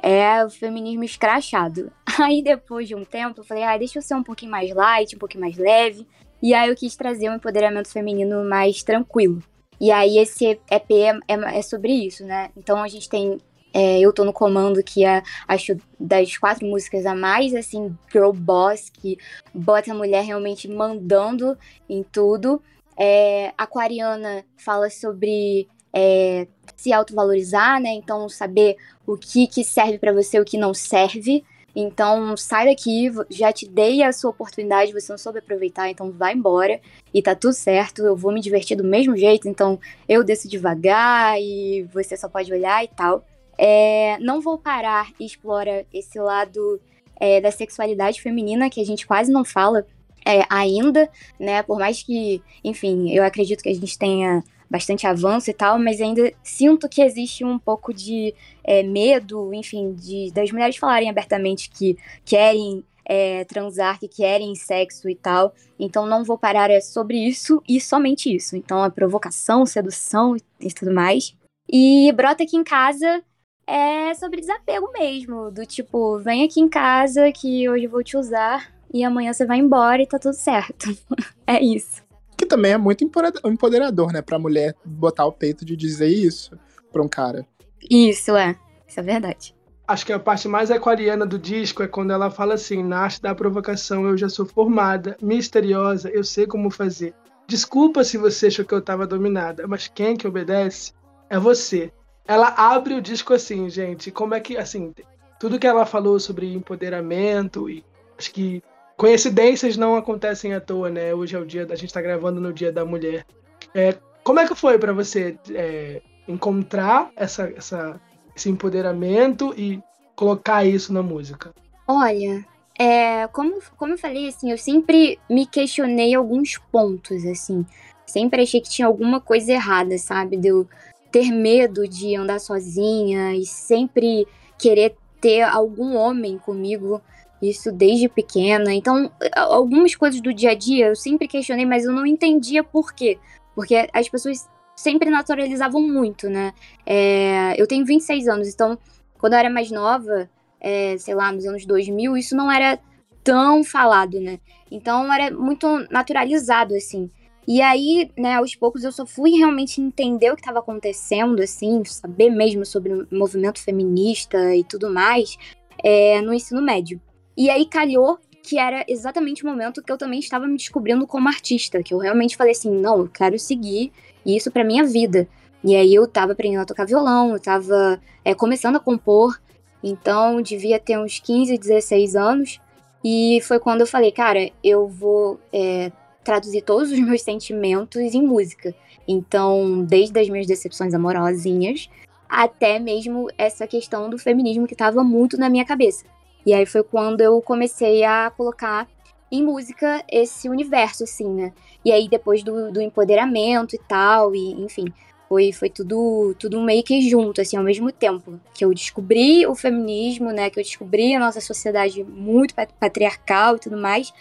é o feminismo escrachado. Aí depois de um tempo eu falei, ah, deixa eu ser um pouquinho mais light, um pouquinho mais leve. E aí eu quis trazer um empoderamento feminino mais tranquilo. E aí esse EP é, é, é sobre isso, né? Então a gente tem é, Eu Tô No Comando, que é, acho, das quatro músicas a mais, assim, girl boss, que bota a mulher realmente mandando em tudo. É, Aquariana fala sobre é, se autovalorizar, né? Então, saber o que, que serve para você o que não serve. Então, sai daqui, já te dei a sua oportunidade, você não soube aproveitar, então vai embora e tá tudo certo, eu vou me divertir do mesmo jeito, então eu desço devagar e você só pode olhar e tal. É, não vou parar explora esse lado é, da sexualidade feminina que a gente quase não fala é, ainda, né? Por mais que, enfim, eu acredito que a gente tenha bastante avanço e tal, mas ainda sinto que existe um pouco de é, medo, enfim, de, das mulheres falarem abertamente que querem é, transar, que querem sexo e tal. Então não vou parar é sobre isso e somente isso. Então a provocação, sedução e tudo mais. E brota aqui em casa é sobre desapego mesmo, do tipo, vem aqui em casa que hoje eu vou te usar e amanhã você vai embora e tá tudo certo. é isso que também é muito empoderador, né, pra mulher botar o peito de dizer isso pra um cara. Isso, é. Isso é verdade. Acho que a parte mais aquariana do disco é quando ela fala assim: na arte da provocação eu já sou formada, misteriosa, eu sei como fazer. Desculpa se você achou que eu tava dominada, mas quem que obedece é você. Ela abre o disco assim, gente. Como é que, assim, tudo que ela falou sobre empoderamento e acho que coincidências não acontecem à toa, né? Hoje é o dia, a gente está gravando no Dia da Mulher. É, como é que foi para você é, encontrar essa, essa, esse empoderamento e colocar isso na música? Olha, é, como, como eu falei, assim, eu sempre me questionei alguns pontos, assim. Sempre achei que tinha alguma coisa errada, sabe? De eu ter medo de andar sozinha e sempre querer ter algum homem comigo isso desde pequena. Então, algumas coisas do dia a dia eu sempre questionei, mas eu não entendia por quê. Porque as pessoas sempre naturalizavam muito, né? É, eu tenho 26 anos, então, quando eu era mais nova, é, sei lá, nos anos 2000, isso não era tão falado, né? Então, era muito naturalizado, assim. E aí, né, aos poucos eu só fui realmente entender o que estava acontecendo, assim, saber mesmo sobre o movimento feminista e tudo mais, é, no ensino médio. E aí calhou que era exatamente o momento que eu também estava me descobrindo como artista, que eu realmente falei assim, não, eu quero seguir isso para minha vida. E aí eu tava aprendendo a tocar violão, eu tava é, começando a compor, então devia ter uns 15, 16 anos. E foi quando eu falei, cara, eu vou é, traduzir todos os meus sentimentos em música. Então, desde as minhas decepções amorosinhas, até mesmo essa questão do feminismo que estava muito na minha cabeça. E aí foi quando eu comecei a colocar em música esse universo, assim, né? E aí depois do, do empoderamento e tal, e enfim, foi, foi tudo, tudo meio que junto, assim, ao mesmo tempo. Que eu descobri o feminismo, né? Que eu descobri a nossa sociedade muito patriarcal e tudo mais.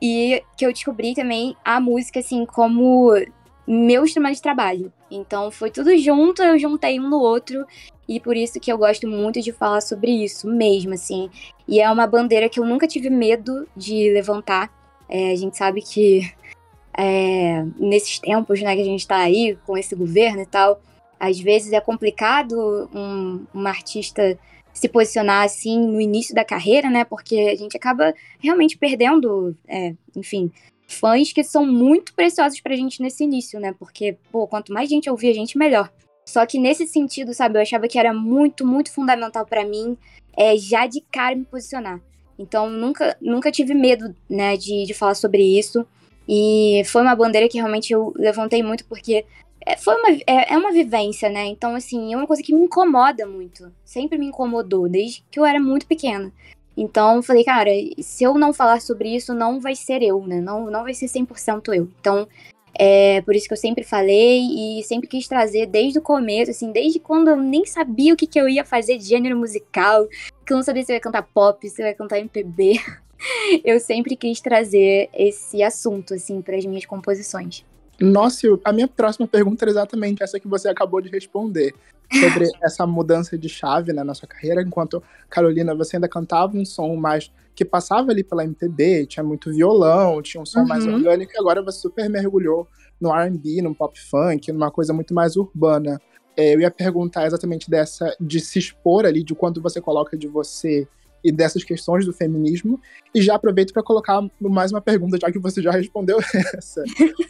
E que eu descobri também a música, assim, como meu instrumento de trabalho. Então foi tudo junto, eu juntei um no outro e por isso que eu gosto muito de falar sobre isso mesmo, assim. E é uma bandeira que eu nunca tive medo de levantar. É, a gente sabe que é, nesses tempos né, que a gente está aí com esse governo e tal, às vezes é complicado um, um artista se posicionar assim no início da carreira, né? Porque a gente acaba realmente perdendo, é, enfim, fãs que são muito preciosos pra gente nesse início, né? Porque, pô, quanto mais gente ouvir a gente, melhor. Só que nesse sentido, sabe, eu achava que era muito, muito fundamental para mim é, já de cara me posicionar. Então, nunca, nunca tive medo, né, de, de falar sobre isso. E foi uma bandeira que realmente eu levantei muito porque é, foi uma, é, é uma vivência, né? Então, assim, é uma coisa que me incomoda muito. Sempre me incomodou, desde que eu era muito pequena. Então, falei, cara, se eu não falar sobre isso, não vai ser eu, né? Não, não vai ser 100% eu. Então, é por isso que eu sempre falei e sempre quis trazer desde o começo, assim, desde quando eu nem sabia o que, que eu ia fazer de gênero musical, que eu não sabia se eu ia cantar pop, se eu ia cantar MPB. eu sempre quis trazer esse assunto, assim, para as minhas composições. Nossa, a minha próxima pergunta é exatamente essa que você acabou de responder. Sobre essa mudança de chave né, na sua carreira, enquanto Carolina, você ainda cantava um som mais que passava ali pela MPB, tinha muito violão, tinha um som uhum. mais orgânico, e agora você super mergulhou no R&B, no pop funk, numa coisa muito mais urbana. É, eu ia perguntar exatamente dessa, de se expor ali, de quanto você coloca de você e dessas questões do feminismo. E já aproveito para colocar mais uma pergunta, já que você já respondeu essa.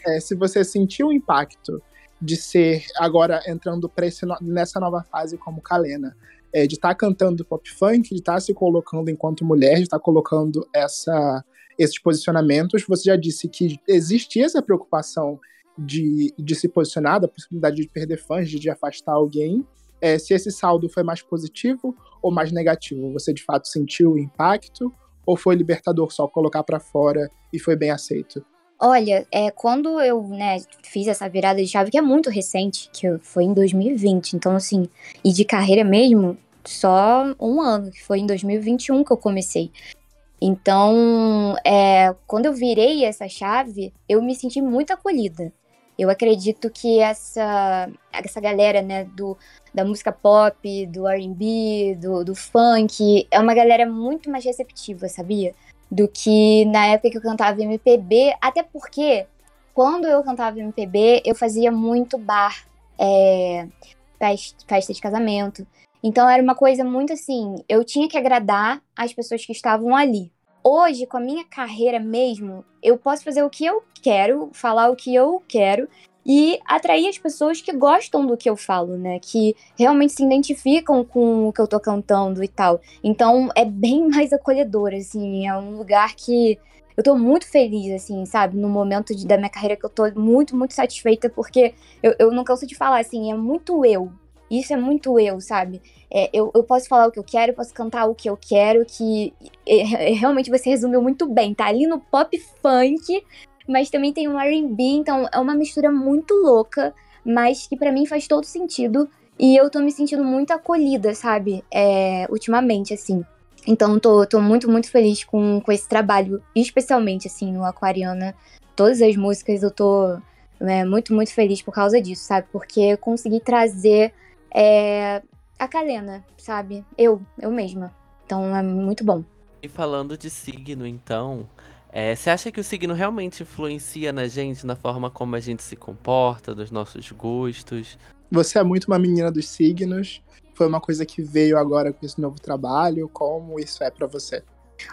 É, se você sentiu o impacto de ser agora entrando esse, nessa nova fase como Kalena, é, de estar tá cantando pop funk, de estar tá se colocando enquanto mulher, de estar tá colocando essa, esses posicionamentos. Você já disse que existia essa preocupação de, de se posicionar, da possibilidade de perder fãs, de, de afastar alguém. É, se esse saldo foi mais positivo ou mais negativo? Você de fato sentiu o impacto? Ou foi libertador só colocar para fora e foi bem aceito? Olha, é, quando eu né, fiz essa virada de chave, que é muito recente, que foi em 2020, então assim, e de carreira mesmo, só um ano, que foi em 2021 que eu comecei. Então, é, quando eu virei essa chave, eu me senti muito acolhida. Eu acredito que essa, essa galera, né, do, da música pop, do R&B, do, do funk, é uma galera muito mais receptiva, sabia? Do que na época que eu cantava MPB, até porque quando eu cantava MPB, eu fazia muito bar, é, festa, de casamento. Então era uma coisa muito assim, eu tinha que agradar as pessoas que estavam ali hoje, com a minha carreira mesmo, eu posso fazer o que eu quero, falar o que eu quero e atrair as pessoas que gostam do que eu falo, né? Que realmente se identificam com o que eu tô cantando e tal. Então é bem mais acolhedor, assim, é um lugar que eu tô muito feliz, assim, sabe? No momento de, da minha carreira que eu tô muito, muito satisfeita, porque eu, eu não canso de falar, assim, é muito eu. Isso é muito eu, sabe? É, eu, eu posso falar o que eu quero, posso cantar o que eu quero, que é, é, realmente você resumiu muito bem. Tá ali no pop funk, mas também tem um R&B, então é uma mistura muito louca, mas que para mim faz todo sentido. E eu tô me sentindo muito acolhida, sabe? É, ultimamente, assim. Então tô, tô muito, muito feliz com, com esse trabalho, especialmente, assim, no Aquariana. Todas as músicas eu tô é, muito, muito feliz por causa disso, sabe? Porque eu consegui trazer é, a Kalena, sabe? Eu, eu mesma. Então é muito bom. E falando de signo, então, é, você acha que o signo realmente influencia na gente, na forma como a gente se comporta, nos nossos gostos? Você é muito uma menina dos signos. Foi uma coisa que veio agora com esse novo trabalho. Como isso é para você?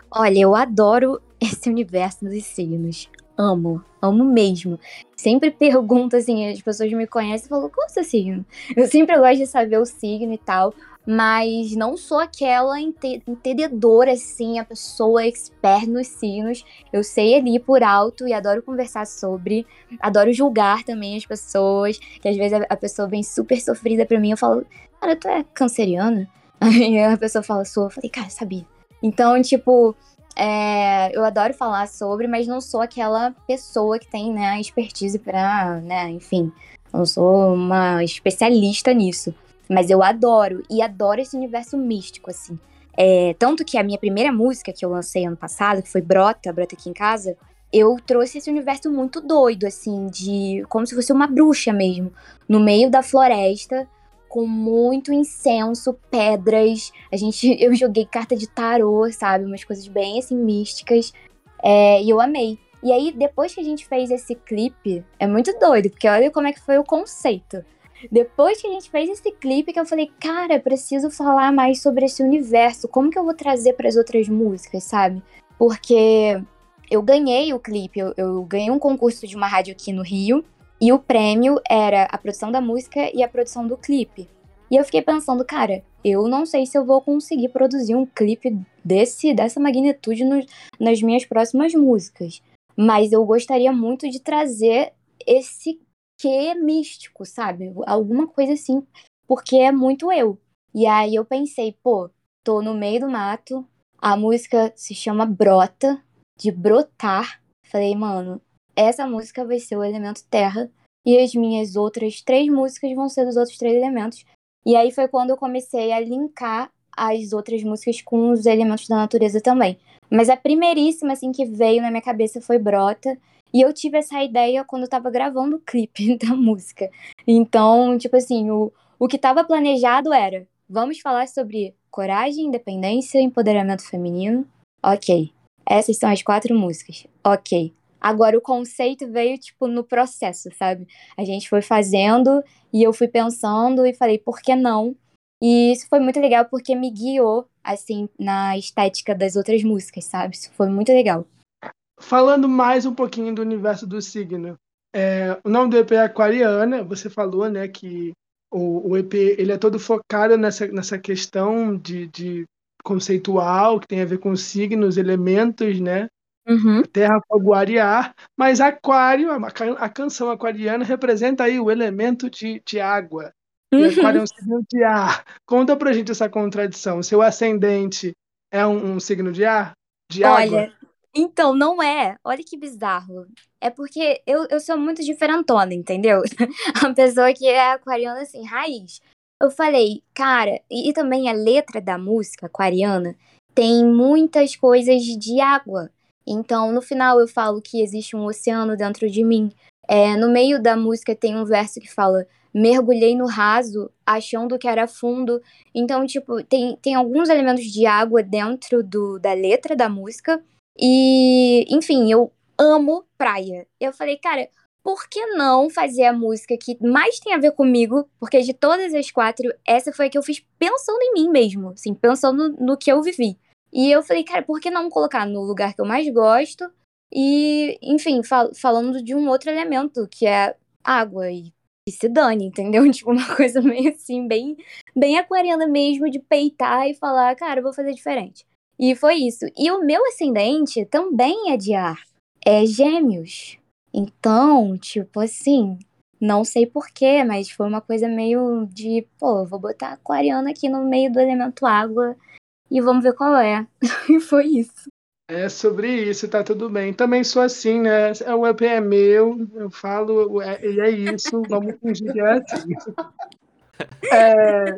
Olha, eu adoro esse universo dos signos. Amo, amo mesmo. Sempre pergunto assim, as pessoas me conhecem e falam, qual é o seu signo? Eu sempre gosto de saber o signo e tal, mas não sou aquela entendedora, assim, a pessoa expert nos signos. Eu sei ali por alto e adoro conversar sobre, adoro julgar também as pessoas, que às vezes a pessoa vem super sofrida pra mim, eu falo, cara, tu é canceriana? Aí a pessoa fala, sou. Eu falei, cara, sabia. Então, tipo, é, eu adoro falar sobre, mas não sou aquela pessoa que tem né, a expertise pra, né, enfim, não sou uma especialista nisso. Mas eu adoro, e adoro esse universo místico, assim. É, tanto que a minha primeira música que eu lancei ano passado, que foi Brota, Brota Aqui em Casa, eu trouxe esse universo muito doido, assim, de como se fosse uma bruxa mesmo, no meio da floresta, com muito incenso, pedras. A gente, eu joguei carta de tarô, sabe? Umas coisas bem assim místicas. É, e eu amei. E aí, depois que a gente fez esse clipe, é muito doido, porque olha como é que foi o conceito. Depois que a gente fez esse clipe, que eu falei, cara, preciso falar mais sobre esse universo. Como que eu vou trazer para as outras músicas, sabe? Porque eu ganhei o clipe, eu, eu ganhei um concurso de uma rádio aqui no Rio. E o prêmio era a produção da música e a produção do clipe. E eu fiquei pensando, cara, eu não sei se eu vou conseguir produzir um clipe desse dessa magnitude no, nas minhas próximas músicas. Mas eu gostaria muito de trazer esse que místico, sabe? Alguma coisa assim, porque é muito eu. E aí eu pensei, pô, tô no meio do mato, a música se chama Brota, de brotar. Falei, mano, essa música vai ser o elemento terra e as minhas outras três músicas vão ser dos outros três elementos. E aí foi quando eu comecei a linkar as outras músicas com os elementos da natureza também. Mas a primeiríssima assim que veio na minha cabeça foi Brota, e eu tive essa ideia quando eu tava gravando o clipe da música. Então, tipo assim, o, o que estava planejado era: vamos falar sobre coragem, independência, empoderamento feminino. Ok. Essas são as quatro músicas. Ok. Agora o conceito veio tipo no processo, sabe? A gente foi fazendo e eu fui pensando e falei, por que não? E isso foi muito legal porque me guiou assim na estética das outras músicas, sabe? Isso foi muito legal. Falando mais um pouquinho do universo do signo, é, o nome do EP é Aquariana, você falou, né, que O, o EP ele é todo focado nessa, nessa questão de, de conceitual, que tem a ver com signos, elementos, né? Uhum. Terra, fogo, ar e ar. Mas aquário, a, canção aquariana representa aí o elemento de, de água. Uhum. aquário é um signo de ar. Conta pra gente essa contradição. Seu ascendente é um, um signo de ar? De água? Olha, então, não é. Olha que bizarro. É porque eu, eu sou muito diferentona, entendeu? A pessoa que é aquariana, assim, raiz. Eu falei, cara, e, e também a letra da música aquariana tem muitas coisas de água. Então, no final, eu falo que existe um oceano dentro de mim. É, no meio da música tem um verso que fala: mergulhei no raso, achando que era fundo. Então, tipo, tem, tem alguns elementos de água dentro do, da letra da música. E, enfim, eu amo praia. Eu falei, cara, por que não fazer a música que mais tem a ver comigo? Porque de todas as quatro, essa foi a que eu fiz pensando em mim mesmo, assim, pensando no que eu vivi. E eu falei, cara, por que não colocar no lugar que eu mais gosto? E, enfim, fal falando de um outro elemento, que é água. E que se dane, entendeu? Tipo, uma coisa meio assim, bem, bem aquariana mesmo, de peitar e falar, cara, vou fazer diferente. E foi isso. E o meu ascendente também é de ar. É gêmeos. Então, tipo assim, não sei porquê, mas foi uma coisa meio de, pô, vou botar aquariana aqui no meio do elemento água e vamos ver qual é. e foi isso. É sobre isso, tá tudo bem. Também sou assim, né? O EP é meu, eu falo, é- e é isso, vamos fingir que é assim. É,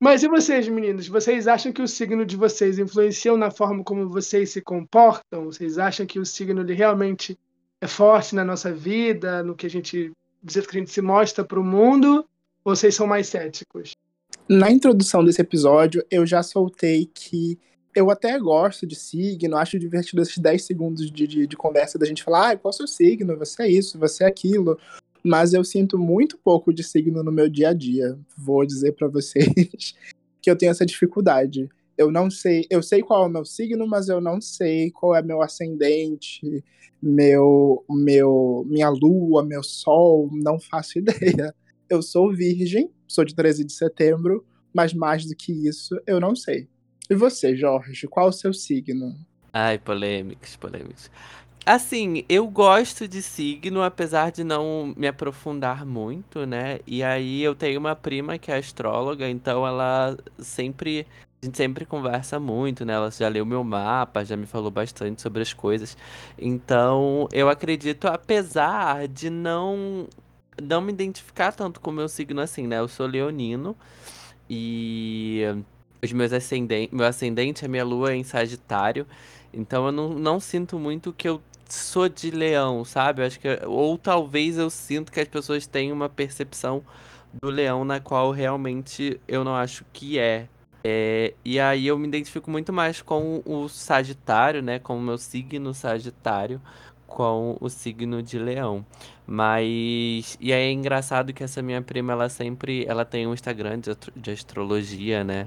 Mas e vocês, meninos? Vocês acham que o signo de vocês influenciam na forma como vocês se comportam? Vocês acham que o signo ele realmente é forte na nossa vida, no que a gente, que a gente se mostra para o mundo? Ou vocês são mais céticos? Na introdução desse episódio, eu já soltei que eu até gosto de signo, acho divertido esses 10 segundos de, de, de conversa da gente falar, ah, qual é o seu signo? Você é isso, você é aquilo. Mas eu sinto muito pouco de signo no meu dia a dia. Vou dizer pra vocês que eu tenho essa dificuldade. Eu não sei, eu sei qual é o meu signo, mas eu não sei qual é meu ascendente, meu, meu, minha lua, meu sol, não faço ideia. Eu sou virgem, sou de 13 de setembro, mas mais do que isso, eu não sei. E você, Jorge, qual o seu signo? Ai, polêmicos, polêmicos. Assim, eu gosto de signo, apesar de não me aprofundar muito, né? E aí eu tenho uma prima que é astróloga, então ela sempre. A gente sempre conversa muito, né? Ela já leu meu mapa, já me falou bastante sobre as coisas. Então, eu acredito, apesar de não não me identificar tanto com o meu signo assim, né? Eu sou leonino e os meus ascendentes, meu ascendente, a minha lua é em Sagitário. Então eu não, não sinto muito que eu sou de leão, sabe? Eu acho que ou talvez eu sinto que as pessoas têm uma percepção do leão na qual realmente eu não acho que é. É, e aí eu me identifico muito mais com o Sagitário, né? Com o meu signo Sagitário, com o signo de Leão. Mas e aí é engraçado que essa minha prima, ela sempre, ela tem um Instagram de, de astrologia, né?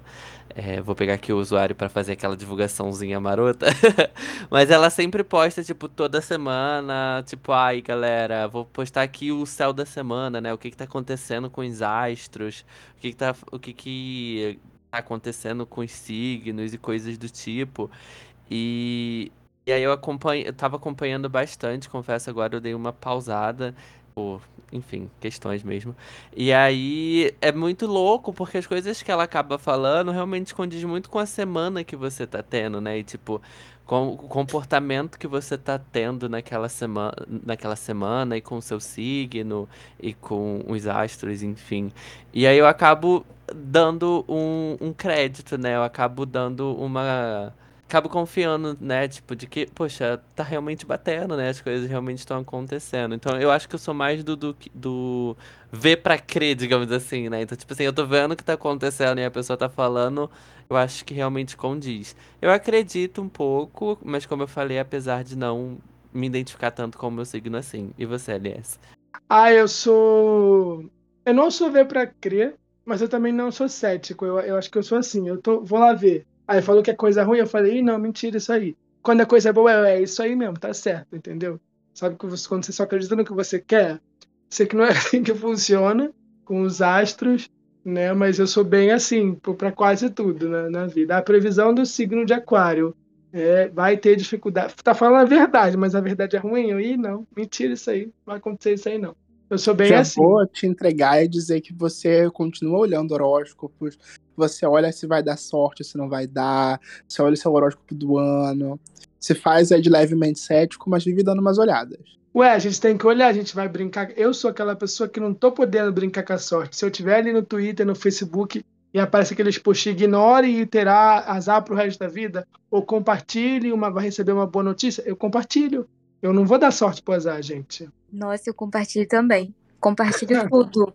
É, vou pegar aqui o usuário pra fazer aquela divulgaçãozinha marota. Mas ela sempre posta, tipo, toda semana, tipo, ai, galera, vou postar aqui o céu da semana, né? O que que tá acontecendo com os astros, o que que tá, o que que tá acontecendo com os signos e coisas do tipo. E, e aí eu acompanho, eu tava acompanhando bastante, confesso agora eu dei uma pausada por, enfim, questões mesmo. E aí é muito louco porque as coisas que ela acaba falando realmente condiz muito com a semana que você tá tendo, né? E tipo, com o comportamento que você tá tendo naquela semana, naquela semana e com o seu signo e com os astros, enfim. E aí eu acabo dando um, um crédito, né? Eu acabo dando uma. Acabo confiando, né? Tipo, de que, poxa, tá realmente batendo, né? As coisas realmente estão acontecendo. Então eu acho que eu sou mais do, do, do ver pra crer, digamos assim, né? Então, tipo assim, eu tô vendo o que tá acontecendo e a pessoa tá falando, eu acho que realmente condiz. Eu acredito um pouco, mas como eu falei, apesar de não me identificar tanto com o meu signo assim. E você, Elias? Ah, eu sou. Eu não sou ver pra crer, mas eu também não sou cético. Eu, eu acho que eu sou assim. Eu tô, vou lá ver. Aí falou que é coisa ruim, eu falei, não, mentira, isso aí. Quando a coisa é boa, é é isso aí mesmo, tá certo, entendeu? Sabe que você, quando você só acredita no que você quer, sei que não é assim que funciona, com os astros, né? Mas eu sou bem assim, para quase tudo né, na vida. A previsão do signo de Aquário é, vai ter dificuldade. Tá falando a verdade, mas a verdade é ruim? Ih, não, mentira isso aí. Não vai acontecer isso aí, não. Eu sou bem Já assim. vou te entregar e dizer que você continua olhando horóscopos, você olha se vai dar sorte, se não vai dar, você olha o seu horóscopo do ano, se faz aí de levemente cético, mas vive dando umas olhadas. Ué, a gente tem que olhar, a gente vai brincar. Eu sou aquela pessoa que não tô podendo brincar com a sorte. Se eu tiver ali no Twitter, no Facebook e aparece aqueles posts, ignore e terá azar pro resto da vida, ou compartilhe, uma, vai receber uma boa notícia, eu compartilho. Eu não vou dar sorte pro azar, gente. Nossa, eu compartilho também. Compartilho tudo.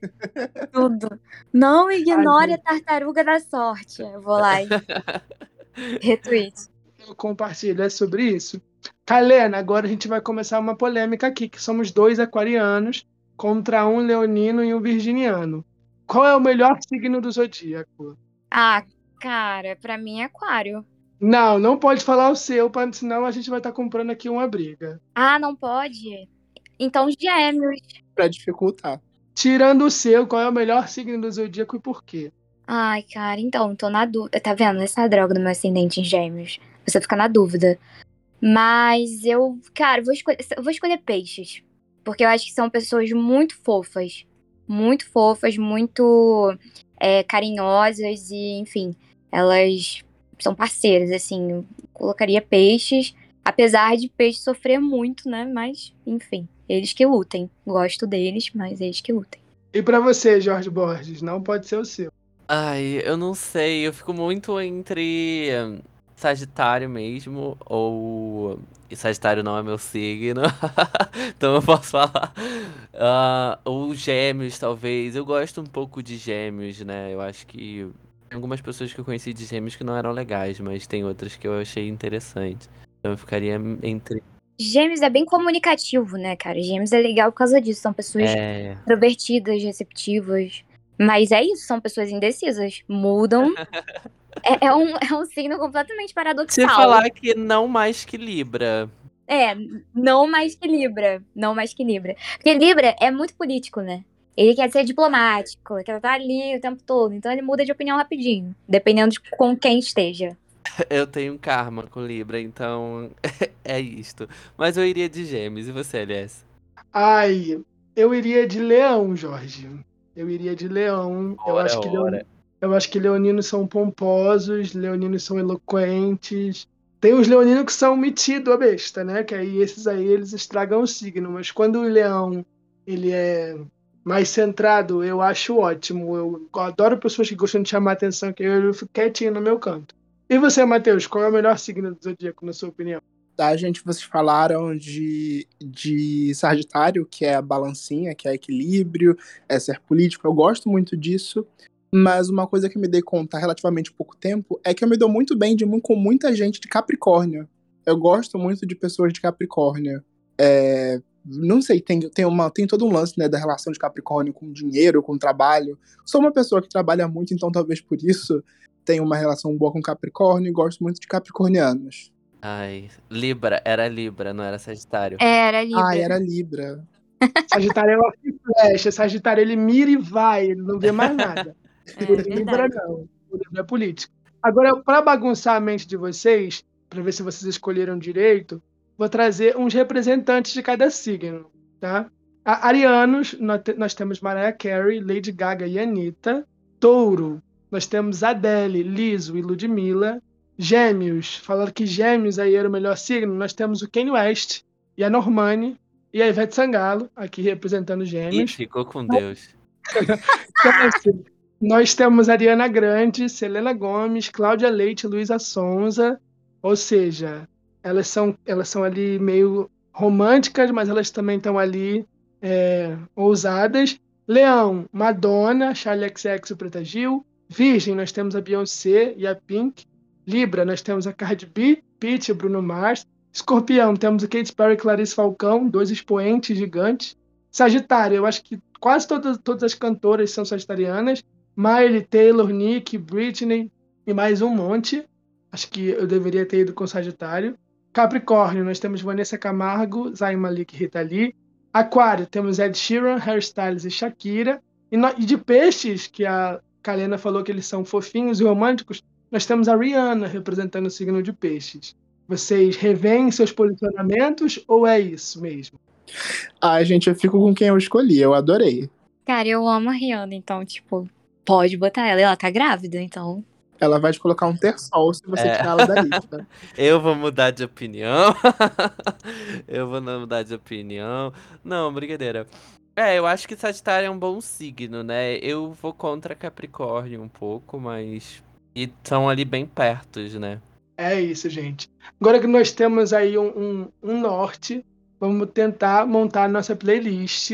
tudo. Não ignore Ai, a tartaruga da sorte. Eu vou lá e retweet. Eu compartilho, é sobre isso. Kalena, agora a gente vai começar uma polêmica aqui, que somos dois aquarianos contra um leonino e um virginiano. Qual é o melhor signo do zodíaco? Ah, cara, pra mim é aquário. Não, não pode falar o seu, senão a gente vai estar comprando aqui uma briga. Ah, não pode? Então gêmeos. Pra dificultar. Tirando o seu, qual é o melhor signo do zodíaco e por quê? Ai, cara, então, tô na dúvida. Tá vendo? Essa droga do meu ascendente em gêmeos. Você fica na dúvida. Mas eu, cara, vou escolher, eu vou escolher peixes. Porque eu acho que são pessoas muito fofas. Muito fofas, muito é, carinhosas e, enfim, elas são parceiras, assim. Eu colocaria peixes. Apesar de peixe sofrer muito, né? Mas, enfim, eles que lutem. Gosto deles, mas eles que lutem. E pra você, Jorge Borges, não pode ser o seu. Ai, eu não sei, eu fico muito entre hum, Sagitário mesmo, ou. E Sagitário não é meu signo, então eu posso falar. Ah, ou Gêmeos, talvez. Eu gosto um pouco de Gêmeos, né? Eu acho que. Tem algumas pessoas que eu conheci de Gêmeos que não eram legais, mas tem outras que eu achei interessante. Então eu ficaria entre. Gêmeos é bem comunicativo, né, cara? Gêmeos é legal por causa disso. São pessoas É. introvertidas, receptivas. Mas é isso, são pessoas indecisas. Mudam. é, é um, é um signo completamente paradoxal. falar que não mais que Libra. É, não mais que Libra. Não mais que Libra. Porque Libra é muito político, né? Ele quer ser diplomático, ele quer estar ali o tempo todo. Então ele muda de opinião rapidinho, dependendo de com quem esteja. Eu tenho um karma com Libra, então é isto. Mas eu iria de Gêmeos. E você, LS? Ai, eu iria de leão, Jorge. Eu iria de leão. eu Ora, acho que ora. Eu acho que leoninos são pomposos, leoninos são eloquentes. Tem os leoninos que são metidos a besta, né? Que aí esses aí eles estragam o signo. Mas quando o leão ele é mais centrado, eu acho ótimo. Eu adoro pessoas que gostam de chamar atenção, que eu fico quietinho no meu canto. E você, Matheus, qual é o melhor signo do zodíaco, na sua opinião? Tá, gente, vocês falaram de, de Sagitário, que é a balancinha, que é equilíbrio, é ser político. Eu gosto muito disso. Mas uma coisa que eu me dei conta há relativamente pouco tempo é que eu me dou muito bem de, com muita gente de Capricórnio. Eu gosto muito de pessoas de Capricórnio. É, não sei, tem, tem, uma, tem todo um lance né, da relação de Capricórnio com dinheiro, com trabalho. Sou uma pessoa que trabalha muito, então talvez por isso tenha uma relação boa com Capricórnio e gosto muito de capricornianos. Ai, Libra, era Libra, não era Sagitário. Era Libra. Ai, era Libra. Sagitário é uma flecha, Sagitário ele mira e vai, ele não vê mais nada. É O Libra não, o Libra é político. Agora, para bagunçar a mente de vocês, para ver se vocês escolheram direito, vou trazer uns representantes de cada signo, tá? A- Arianos, nós, te- nós temos Mariah Carey, Lady Gaga e Anitta. Touro, nós temos Adele, Liso e Ludmilla. Gêmeos, falando que Gêmeos aí era o melhor signo, nós temos o Kanye West e a Normani e a Ivete Sangalo, aqui representando Gêmeos. ficou com Deus. Então, assim, nós temos Ariana Grande, Selena Gomes, Cláudia Leite, Luísa Sonza. Ou seja, elas são, elas são ali meio românticas, mas elas também estão ali é, ousadas. Leão, Madonna, Charlie XX e o Preta Gil. Virgem, nós temos a Beyoncé e a Pink. Libra, nós temos a Cardi B, Pitty e Bruno Mars. Escorpião, temos a Katy Perry e Clarice Falcão, dois expoentes gigantes. Sagitário, eu acho que quase todas, todas as cantoras são sagitarianas. Miley, Taylor, Nick, Britney e mais um monte. Acho que eu deveria ter ido com Sagitário. Capricórnio, nós temos Vanessa Camargo, Zayn Malik e Rita Lee. Aquário, temos Ed Sheeran, Harry Styles e Shakira. E, no- e de peixes, que a Kalena falou que eles são fofinhos e românticos, nós temos a Rihanna representando o signo de peixes. Vocês revêem seus posicionamentos ou é isso mesmo? Ai, gente, eu fico com quem eu escolhi, eu adorei. Cara, eu amo a Rihanna, então, tipo, pode botar ela. Ela tá grávida, então. Ela vai te colocar um terçol se você É. tirar ela da lista. Eu vou mudar de opinião. eu vou não mudar de opinião. Não, brincadeira. É, eu acho que Sagitário é um bom signo, né? Eu vou contra Capricórnio um pouco, mas. E são ali bem pertos, né? É isso, gente. Agora que nós temos aí um, um- um norte, vamos tentar montar a nossa playlist.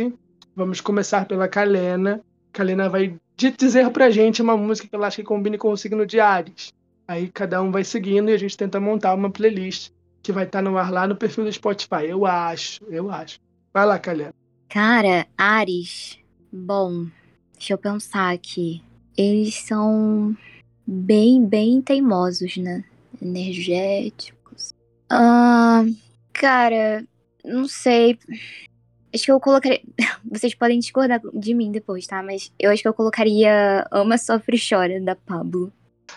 Vamos começar pela Kalena. Kalena vai di- dizer pra gente uma música que ela acha que combine com o signo de Ares. Aí cada um vai seguindo e a gente tenta montar uma playlist que vai estar no ar lá no perfil do Spotify. Eu acho, eu acho. Vai lá, Kalena. Cara, Ares. Bom, deixa eu pensar aqui. Eles são bem, bem teimosos, né? Energéticos. Ah, cara, não sei. Acho que eu colocaria. Vocês podem discordar de mim depois, tá? Mas eu acho que eu colocaria Ama, Sofre e Chora, da Pablo.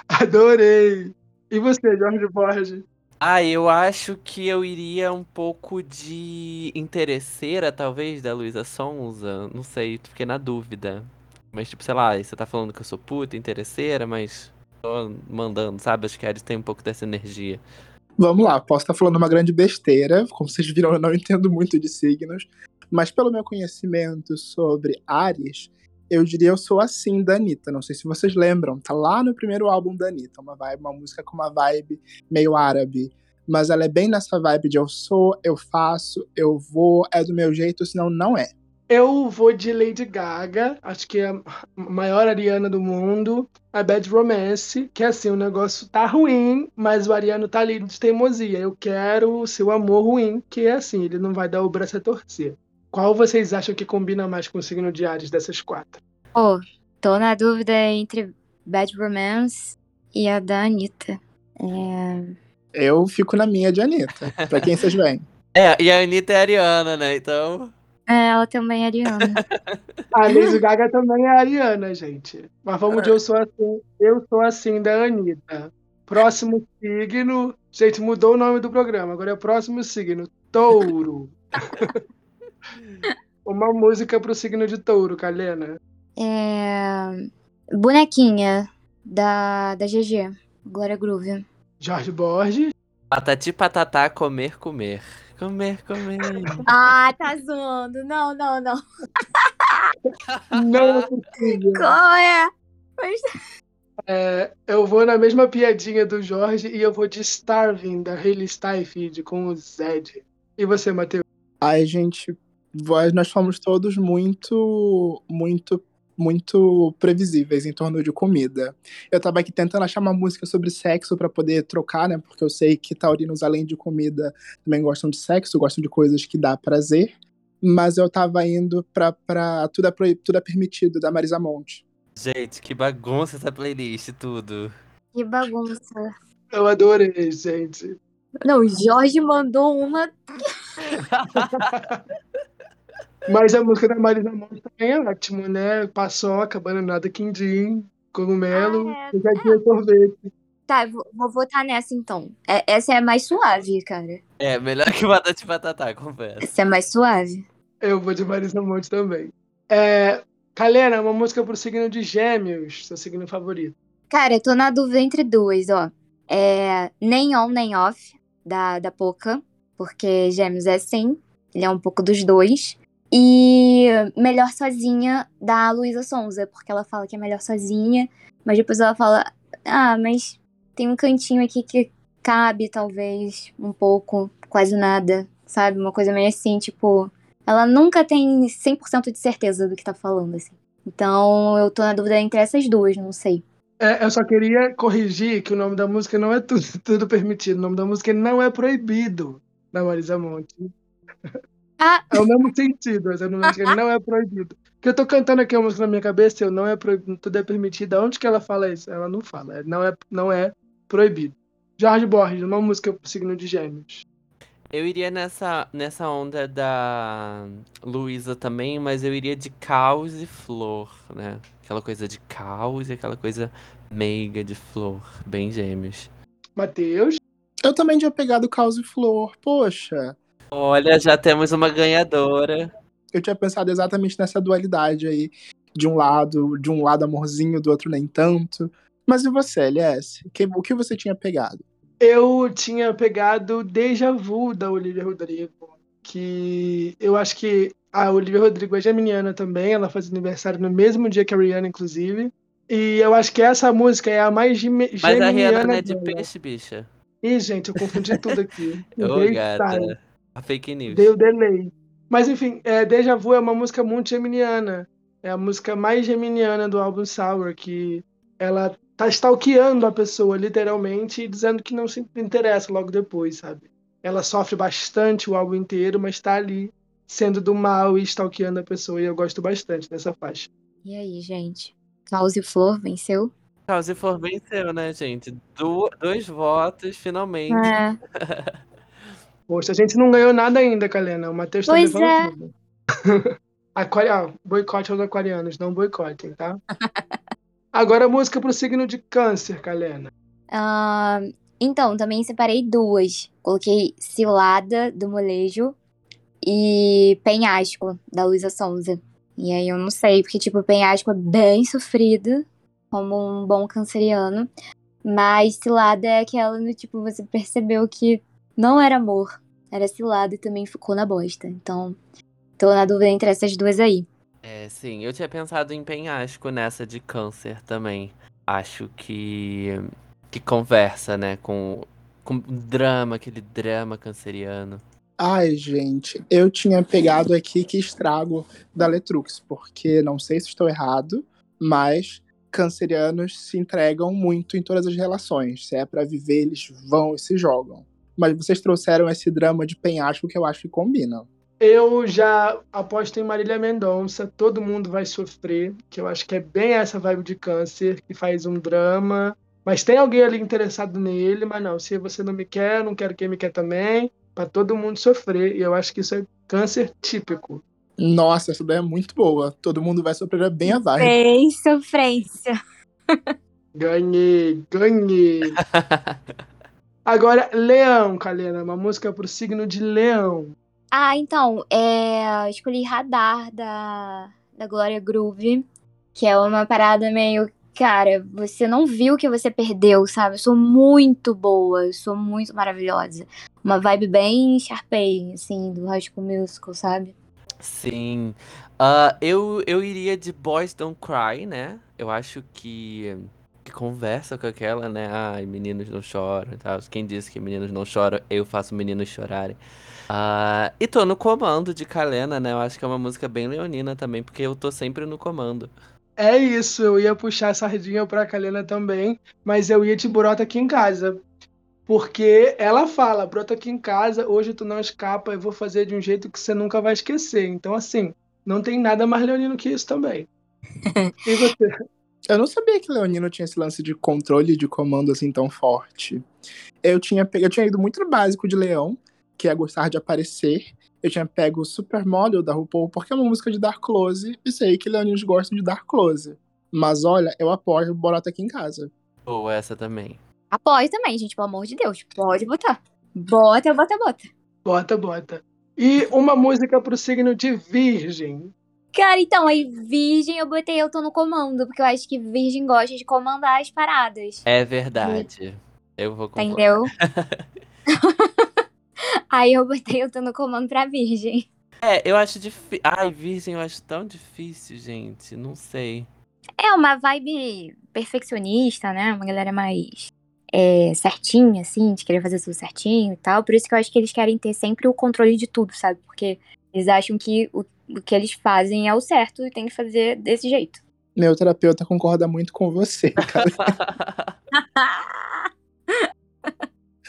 Adorei! E você, Jorge Borges? Ah, eu acho que eu iria um pouco de interesseira, talvez, da Luísa Sonza. Não sei, fiquei na dúvida. Mas, tipo, sei lá, você tá falando que eu sou puta, interesseira, mas tô mandando, sabe? Acho que a Ares tem um pouco dessa energia. Vamos lá, posso estar falando uma grande besteira, como vocês viram, eu não entendo muito de signos, mas pelo meu conhecimento sobre Ares, eu diria eu sou assim da Anitta. Não sei se vocês lembram, tá lá no primeiro álbum da Anitta, uma vibe, uma música com uma vibe meio árabe. Mas ela é bem nessa vibe de eu sou, eu faço, eu vou, é do meu jeito, senão não é. Eu vou de Lady Gaga, acho que é a maior Ariana do mundo. A Bad Romance, que é assim, o negócio tá ruim, mas o Ariano tá ali de teimosia. Eu quero o seu amor ruim, que é assim, ele não vai dar o braço a torcer. Qual vocês acham que combina mais com o signo de Ares dessas quatro? Pô, tô na dúvida entre Bad Romance e a da Anitta. É... Eu fico na minha de Anitta. Pra quem vocês vêm? É, e a Anitta é ariana, né? Então. é, ela também é Ariana. A Lady Gaga também é Ariana, gente. Mas vamos de Eu Sou Assim, Eu Sou Assim, da Anitta. Próximo signo. Gente, mudou o nome do programa. Agora é o próximo signo. Touro. Uma música pro signo de touro, Kalena. É... Bonequinha, da, da GG. Glória Groove. Jorge Borges. Patati patatá, comer, comer. Comer, comer. Ah, tá zoando. Não, não, não. Não é possível. Qual é? É, eu vou na mesma piadinha do Jorge e eu vou de Starving, da Hayley Steinfeld, com o Zed. E você, Matheus? Ai, gente, nós fomos todos muito, muito, muito previsíveis em torno de comida. Eu tava aqui tentando achar uma música sobre sexo pra poder trocar, né? Porque eu sei que taurinos, além de comida, também gostam de sexo, gostam de coisas que dá prazer. Mas eu tava indo pra, pra Tudo, é Proib- Tudo é Permitido, da Marisa Monte. Gente, que bagunça essa playlist, tudo. Que bagunça. Eu adorei, gente. Não, o Jorge mandou uma. Mas a música da Marisa Monte também é ótimo, né? Paçoca, bananada, quindim, cogumelo, Ah, é. pegadinha sorvete. Tá, vou, vou votar nessa então. É- essa é mais suave, cara. É, melhor que patati patatá, confesso. Essa é mais suave. Eu vou de Marisa Monte também. É, Kalena, uma música pro signo de Gêmeos, seu signo favorito. Cara, eu tô na dúvida entre duas, ó. É nem on, nem off, da, da Poca, porque Gêmeos é sim, ele é um pouco dos dois. E Melhor Sozinha, da Luísa Sonza, porque ela fala que é melhor sozinha, mas depois ela fala, ah, mas tem um cantinho aqui que cabe, talvez, um pouco, quase nada, sabe? Uma coisa meio assim, tipo, ela nunca tem 100% de certeza do que tá falando, assim. Então, eu tô na dúvida entre essas duas, não sei. É, eu só queria corrigir que o nome da música não é tudo, tudo permitido. O nome da música não é proibido, da Marisa Monte. Ah. É o mesmo sentido, mas a música não é proibido. Porque eu tô cantando aqui uma música na minha cabeça, eu não é proibido, tudo é permitido. Onde que ela fala isso? Ela não fala, é- não é, não é proibido. Jorge Borges, uma música pro signo de gêmeos. Eu iria nessa, nessa onda da Luísa também, mas eu iria de caos e flor, né? Aquela coisa de caos e aquela coisa meiga de flor, bem gêmeos. Matheus? Eu também tinha pegado Caos e Flor. Poxa, Olha, já temos uma ganhadora. eu tinha pensado exatamente nessa dualidade aí. De um lado, de um lado amorzinho, do outro nem tanto. Mas e você, LS? Que- o que você tinha pegado? Eu tinha pegado Deja Vu da Olivia Rodrigo, que eu acho que a Olivia Rodrigo é geminiana também, ela faz aniversário no mesmo dia que a Rihanna, inclusive. E eu acho que essa música é a mais geme- Mas a Rihanna geminiana não é de peixe, bicha. Ih, gente, eu confundi tudo aqui. Ô, gata. A fake news. Dei o delay. Mas enfim, é, Deja Vu é uma música muito geminiana. É a música mais geminiana do álbum Sour, que ela tá stalkeando a pessoa, literalmente, e dizendo que não se interessa logo depois, sabe? Ela sofre bastante o álbum inteiro, mas tá ali sendo do mal e stalkeando a pessoa, e eu gosto bastante dessa faixa. E aí, gente? Caos e Flor venceu? Caos e Flor venceu, né, gente? Du- dois votos, finalmente. É. Poxa, a gente não ganhou nada ainda, Kalena. O Matheus tá Pois levando é. tudo. Aquari... ah, boicote aos aquarianos, não boicotem, tá? Agora a música pro signo de câncer, Kalena. Ah, então, também separei duas. Coloquei Cilada, do Molejo, e Penhasco, da Luísa Sonza. E aí eu não sei, porque, tipo, Penhasco é bem sofrido, como um bom canceriano. Mas Cilada é aquela no tipo, você percebeu que não era amor, era cilada e também ficou na bosta. Então, tô na dúvida entre essas duas aí. É, sim, eu tinha pensado em penhasco nessa de câncer também. Acho que que conversa, né, com com o drama, aquele drama canceriano. Ai, gente, eu tinha pegado aqui que estrago da Letrux, porque não sei se estou errado, mas cancerianos se entregam muito em todas as relações. Se é pra viver, eles vão e se jogam. Mas vocês trouxeram esse drama de penhasco que eu acho que combina. Eu já aposto em Marília Mendonça, Todo Mundo Vai Sofrer, que eu acho que é bem essa vibe de câncer, que faz um drama. Mas tem alguém ali interessado nele, mas não, se você não me quer, não quero quem me quer também, pra todo mundo sofrer. E eu acho que isso é câncer típico. Nossa, essa daí é muito boa. Todo mundo vai sofrer é bem a vibe. Bem sofrência. Ganhei, ganhei. Agora, Leão, Kalena, uma música pro signo de Leão. Ah, então, é, eu escolhi Radar da, da Glória Groove, que é uma parada meio, cara, você não viu o que você perdeu, sabe? Eu sou muito boa, eu sou muito maravilhosa. Uma vibe bem Sharpay, assim, do High School Musical, sabe? Sim. Ah, eu, eu iria de Boys Don't Cry, né? Eu acho que, que conversa com aquela, né? Ai, meninos não choram e tal. Quem disse que meninos não choram, eu faço meninos chorarem. Ah, e tô no comando de Kalena, né? Eu acho que é uma música bem leonina também, porque eu tô sempre no comando. É isso, eu ia puxar a sardinha pra Kalena também, mas eu ia de Brota aqui em casa. Porque ela fala, brota aqui em casa, hoje tu não escapa, eu vou fazer de um jeito que você nunca vai esquecer. Então, assim, não tem nada mais leonino que isso também. E você? Eu não sabia que Leonino tinha esse lance de controle de comando assim tão forte. Eu tinha, pe- eu tinha ido muito no básico de Leão, que é gostar de aparecer. Eu tinha pego o Supermodel da RuPaul, porque é uma música de dar close, e sei que leoninos gostam de dar close. Mas olha, eu apoio o Borota aqui em casa. Ou essa também. Apoio também, gente, pelo amor de Deus. Pode botar. Bota, bota, bota. Bota, bota. E uma música pro signo de Virgem. Cara, então, aí Virgem eu botei Eu Tô no Comando, porque eu acho que Virgem gosta de comandar as paradas. É verdade. Eu vou concordar. entendeu? aí eu botei Eu Tô no Comando pra Virgem. É, eu acho difícil. Ai, Virgem, eu acho tão difícil, gente. Não sei. É uma vibe perfeccionista, né? Uma galera mais é, certinha, assim, de querer fazer tudo certinho e tal. Por isso que eu acho que eles querem ter sempre o controle de tudo, sabe? Porque eles acham que o, o que eles fazem é o certo e tem que fazer desse jeito. Meu terapeuta concorda muito com você, cara.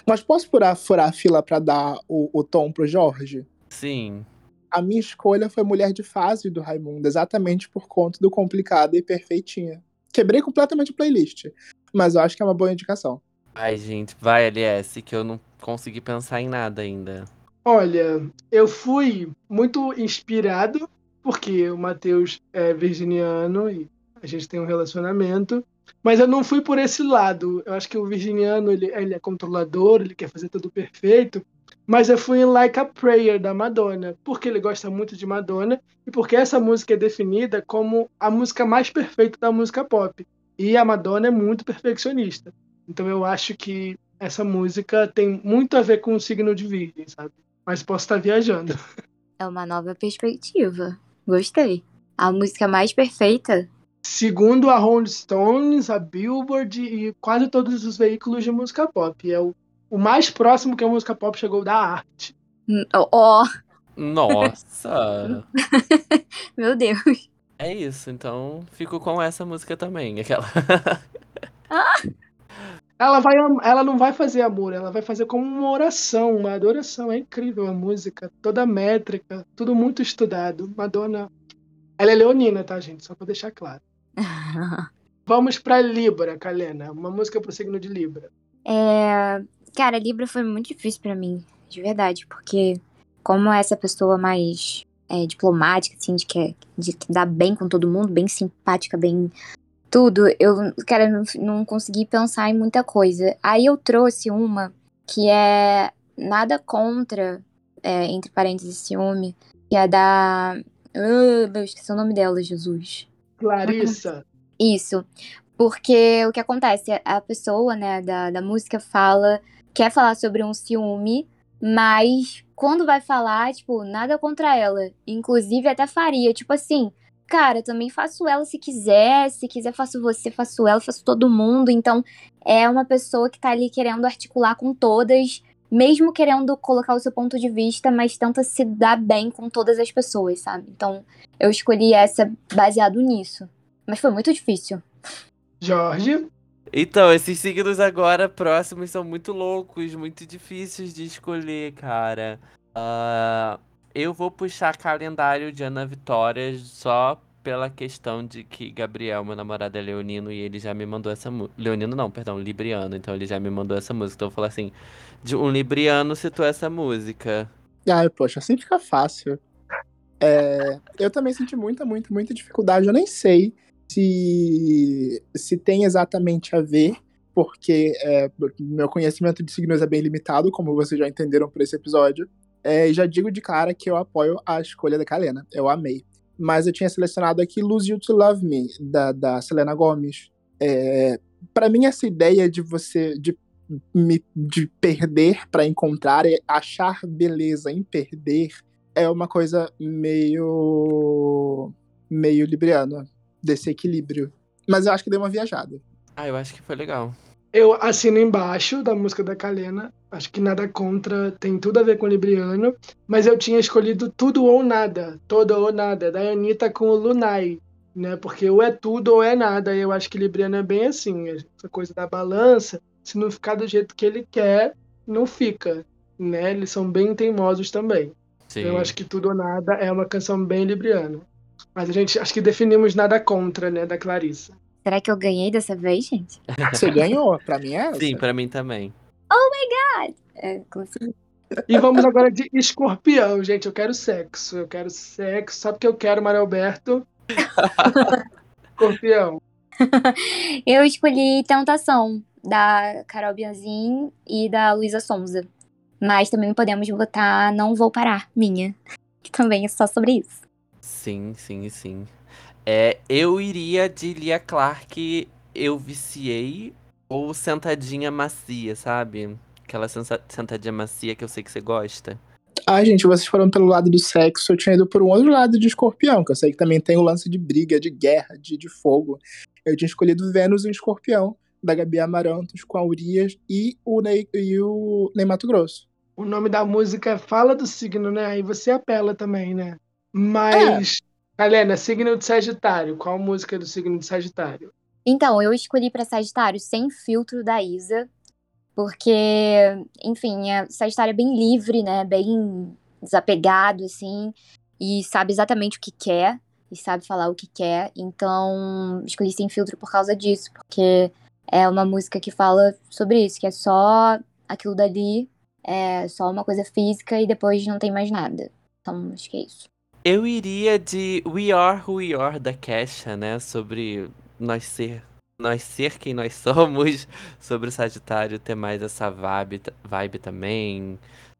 Mas posso furar, furar a fila pra dar o, o tom pro Jorge? Sim. A minha escolha foi Mulher de Fase do Raimundo, exatamente por conta do Complicada e Perfeitinha. Quebrei completamente a playlist, mas eu acho que é uma boa indicação. Ai, gente, vai, LS, que eu não consegui pensar em nada ainda. Olha, eu fui muito inspirado, porque o Matheus é virginiano e a gente tem um relacionamento, mas eu não fui por esse lado. Eu acho que o virginiano ele, ele é controlador, ele quer fazer tudo perfeito, mas eu fui em Like a Prayer da Madonna, porque ele gosta muito de Madonna e porque essa música é definida como a música mais perfeita da música pop. E a Madonna é muito perfeccionista. Então eu acho que essa música tem muito a ver com o signo de Virgem, sabe? Mas posso estar viajando. É uma nova perspectiva. Gostei. A música mais perfeita. Segundo a Rolling Stones, a Billboard e quase todos os veículos de música pop. É o, o mais próximo que a música pop chegou da arte. Hum, Ó, Nossa! meu Deus. é isso, então fico com essa música também. Aquela. Ela, vai, ela não vai fazer amor, ela vai fazer como uma oração, uma adoração. É incrível a música, toda métrica, tudo muito estudado. Madonna. Ela é leonina, tá, gente? Só pra deixar claro. Vamos pra Libra, Kalena. Uma música pro signo de Libra. É, cara, Libra foi muito difícil pra mim, de verdade, porque como essa pessoa mais é, diplomática, assim, de que, de que dá bem com todo mundo, bem simpática, bem tudo, eu, cara, não, não consegui pensar em muita coisa. Aí eu trouxe uma que é nada contra, é, entre parênteses, ciúme, que é da. Ah, eu esqueci o nome dela, Jesus. Clarissa. Isso. Porque o que acontece? A pessoa, né, da, da música fala, quer falar sobre um ciúme, mas quando vai falar, tipo, nada contra ela. Inclusive, até faria, tipo assim, cara, eu também faço ela se quiser, se quiser faço você, faço ela, faço todo mundo. Então, é uma pessoa que tá ali querendo articular com todas, mesmo querendo colocar o seu ponto de vista, mas tenta se dar bem com todas as pessoas, sabe? Então, eu escolhi essa baseado nisso. Mas foi muito difícil. Jorge. Então, esses signos agora próximos são muito loucos, muito difíceis de escolher, cara. Ah, eu vou puxar calendário de Ana Vitória só pela questão de que Gabriel, meu namorado, é leonino e ele já me mandou essa música. Leonino não, perdão, libriano. Então ele já me mandou essa música. Então eu falar assim: de um libriano citou essa música. Ai, poxa, assim fica fácil. É, eu também senti muita, muita, muita dificuldade. Eu nem sei se, se tem exatamente a ver, porque é, meu conhecimento de signos é bem limitado, como vocês já entenderam por esse episódio. É, já digo de cara que eu apoio a escolha da Kalena. Eu amei. Mas eu tinha selecionado aqui Lose You to Love Me, da, da Selena Gomez. É, para mim, essa ideia de você. de me- de perder para encontrar e achar beleza em perder é uma coisa meio meio libriana desse equilíbrio. Mas eu acho que deu uma viajada. Ah, eu acho que foi legal. Eu assino embaixo da música da Kalena. Acho que nada contra, tem tudo a ver com o Libriano. Mas eu tinha escolhido tudo ou nada. Todo ou nada. Da Anitta com o Lunai. Né? Porque ou é tudo ou é nada. Eu acho que Libriano é bem assim. Essa coisa da balança. Se não ficar do jeito que ele quer, não fica. Né? Eles são bem teimosos também. Sim. Eu acho que tudo ou nada é uma canção bem Libriano. Mas a gente acho que definimos nada contra, né, da Clarissa. Será que eu ganhei dessa vez, gente? Você ganhou, pra mim é essa. Sim, pra mim também. É, consegui. E vamos agora de escorpião, gente. Eu quero sexo. Eu quero sexo. Sabe o que eu quero, Mário Alberto? escorpião. Eu escolhi Tentação, da Carol Bianzin e da Luísa Sonza. Mas também podemos botar Não Vou Parar, minha. Que também é só sobre isso. Sim, sim, sim. É, eu iria de Lia Clark, eu viciei, ou sentadinha macia, sabe? Aquela sensa- sentadinha macia que eu sei que você gosta. Ai, gente, vocês foram pelo lado do sexo, eu tinha ido por um outro lado de escorpião, que eu sei que também tem o lance de briga, de guerra, de, de fogo. Eu tinha escolhido Vênus e o Escorpião, da Gabi Amarantos, com a Urias e o Ney, e o Ney Mato Grosso. O nome da música fala do signo, né? Aí você apela também, né? Mas, Helena, signo de Sagitário. Qual música do signo de Sagitário? Então, eu escolhi pra Sagitário Sem Filtro da Isa, porque, enfim, é, Sagitário é bem livre, né? Bem desapegado, assim, e sabe exatamente o que quer, e sabe falar o que quer. Então, escolhi Sem Filtro por causa disso, porque é uma música que fala sobre isso, que é só aquilo dali é só uma coisa física e depois não tem mais nada. Então, acho que é isso. Eu iria de We Are Who We Are da Kesha, né? Sobre nós ser, nós ser quem nós somos, sobre o Sagitário ter mais essa vibe, vibe também,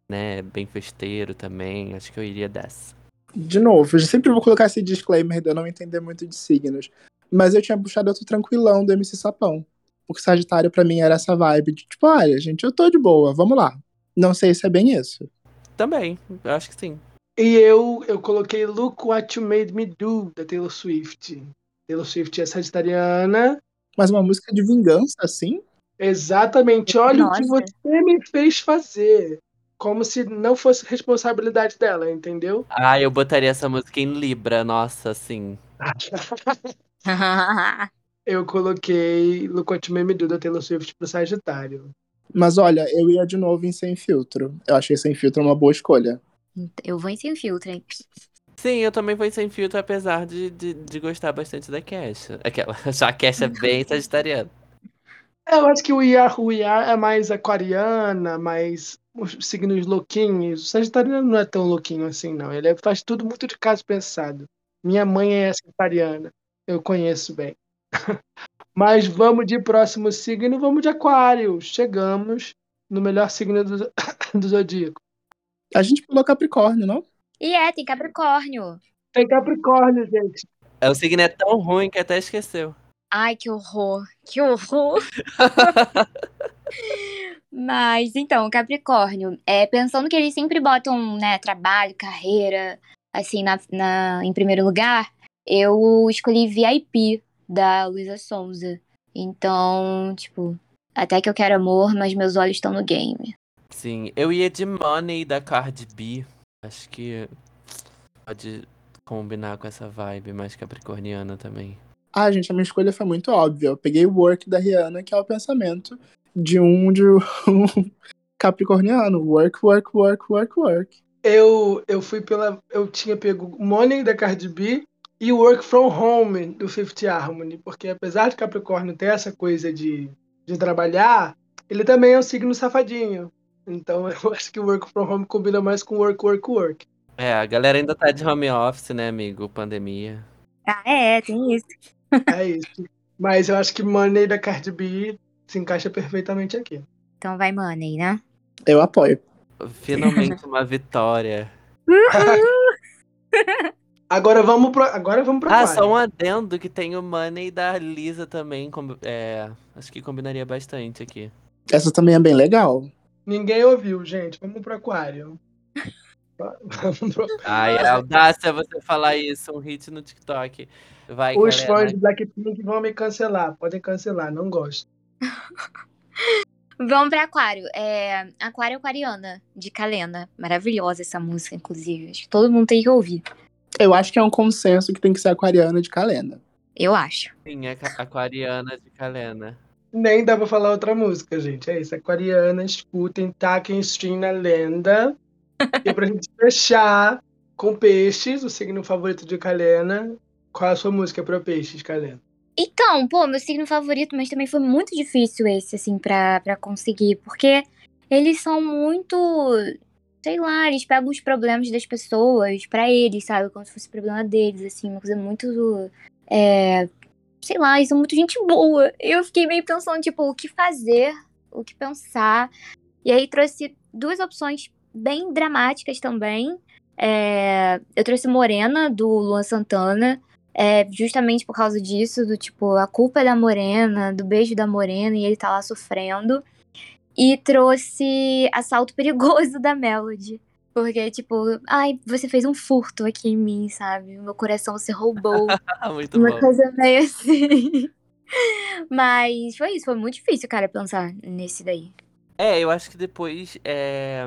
né? Bem festeiro também. Acho que eu iria dessa. De novo, eu sempre vou colocar esse disclaimer de eu não entender muito de signos. Mas eu tinha puxado outro tranquilão do MC Sapão. Porque Sagitário pra mim era essa vibe de tipo, olha, gente, eu tô de boa, vamos lá. Não sei se é bem isso. Também, eu acho que sim. E eu, eu coloquei Look What You Made Me Do, da Taylor Swift. Taylor Swift é sagitariana. Mas uma música de vingança, assim? Exatamente. Olha Nossa. o que você me fez fazer. Como se não fosse responsabilidade dela, entendeu? Ah, eu botaria essa música em Libra, nossa, assim. Eu coloquei Look What You Made Me Do, da Taylor Swift, pro Sagitário. Mas olha, eu ia de novo em Sem Filtro. Eu achei Sem Filtro uma boa escolha. Eu vou em sem filtro, hein? Sim, eu também fui sem filtro, apesar de, de, de gostar bastante da Kesha. Aquela, já a Kesha é bem sagitariana. Eu acho que o Iar We Are é mais aquariana, mais os signos louquinhos. O Sagitariano não é tão louquinho assim, não. Ele faz tudo muito de caso pensado. Minha mãe é sagitariana. Eu conheço bem. Mas vamos de próximo signo, vamos de aquário. Chegamos no melhor signo do, do zodíaco. A gente pulou Capricórnio, não? E é, tem Capricórnio. Tem Capricórnio, gente. É, O signo é tão ruim que até esqueceu. Ai, que horror. Que horror. Mas, então, Capricórnio, é, pensando que eles sempre botam, né, trabalho, carreira, assim, na, na- em primeiro lugar, eu escolhi VIP, da Luísa Sonza. Então, tipo, até que eu quero amor, mas meus olhos estão no game. Sim, eu ia de Money da Cardi B. Acho que pode combinar com essa vibe mais capricorniana também. Ah, gente, a minha escolha foi muito óbvia. Eu peguei o Work da Rihanna, que é o pensamento de um, de um capricorniano. Work, work, work, work, work. Eu, eu fui pela. Eu tinha pego Money da Cardi B e Work From Home do Fifth Harmony, porque apesar de Capricórnio ter essa coisa de, de trabalhar, ele também é um signo safadinho. Então eu acho que o Work From Home combina mais com Work, Work, Work. É, a galera ainda tá de home office, né, amigo? Pandemia. Ah, é, tem isso. É isso. Mas eu acho que Money da Cardi B se encaixa perfeitamente aqui. Então vai Money, né? Eu apoio. Finalmente uma vitória. Agora vamos pro, agora vamos pro Ah, aquário. só um adendo que tem o Money da Lisa também. com- É, acho que combinaria bastante aqui. Essa também é bem legal. Ninguém ouviu, gente. Vamos pro aquário. Ai, é audácia você falar isso, um hit no TikTok. Vai, Os galera. fãs de Blackpink vão me cancelar. Podem cancelar, não gosto. Vamos pra Aquário. É, Aquário Aquariana, de Kalena. Maravilhosa essa música, inclusive. Acho que todo mundo tem que ouvir. Eu acho que é um consenso que tem que ser aquariana de Kalena. Eu acho. Sim, é aquariana de Kalena. Nem dá pra falar outra música, gente. É isso. Aquariana, escutem, taquem stream na lenda. e pra gente fechar com peixes, o signo favorito de Kalena. Qual a sua música pra peixes, Kalena? Então, pô, meu signo favorito, mas também foi muito difícil esse, assim, pra, pra conseguir. Porque eles são muito. Sei lá, eles pegam os problemas das pessoas pra eles, sabe? Como se fosse problema deles, assim, uma coisa muito. É, sei lá, eles são muito gente boa. Eu fiquei meio pensando, tipo, o que fazer, o que pensar. E aí trouxe duas opções bem dramáticas também. É, eu trouxe Morena, do Luan Santana. É, justamente por causa disso, do tipo, a culpa é da Morena, do beijo da Morena, e ele tá lá sofrendo. E trouxe Assalto Perigoso da Melody. Porque, tipo, ai, você fez um furto aqui em mim, sabe? Meu coração você roubou. Muito Uma bom. coisa meio assim. Mas foi isso, foi muito difícil, cara, pensar nesse daí. É, eu acho que depois é,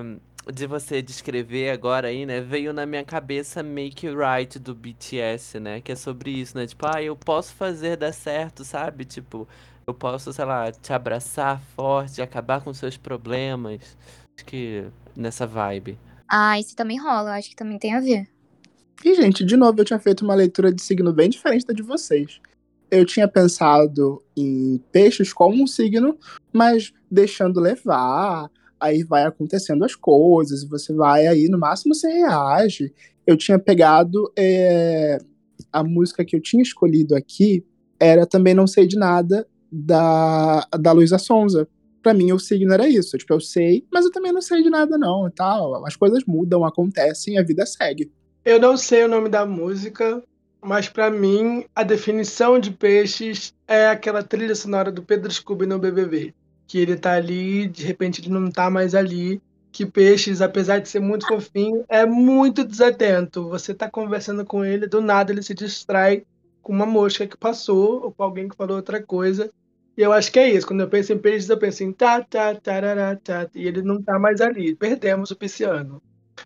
de você descrever agora aí, né, veio na minha cabeça Make Right do BTS, né, que é sobre isso, né, tipo, ah, eu posso fazer dar certo, sabe, tipo, eu posso, sei lá, te abraçar forte, acabar com seus problemas, acho que nessa vibe. Ah, isso também rola, acho que também tem a ver. E, gente, de novo, eu tinha feito uma leitura de signo bem diferente da de vocês. Eu tinha pensado em peixes como um signo, mas deixando levar, aí vai acontecendo as coisas, você vai aí, no máximo você reage. Eu tinha pegado é, a música que eu tinha escolhido aqui, era também Não Sei de Nada, da, da Luísa Sonza. Pra mim, o signo era isso. Tipo, eu sei, mas eu também não sei de nada, não. Tal. As coisas mudam, acontecem, a vida segue. Eu não sei o nome da música, mas para mim a definição de peixes é aquela trilha sonora do Pedro Scooby no BBB, que ele tá ali, de repente ele não tá mais ali, que peixes, apesar de ser muito fofinho, é muito desatento. Você tá conversando com ele, do nada ele se distrai com uma mosca que passou ou com alguém que falou outra coisa. E eu acho que é isso. Quando eu penso em peixes, eu penso em tá, tá, tarará, tá, e ele não tá mais ali. Perdemos o pisciano.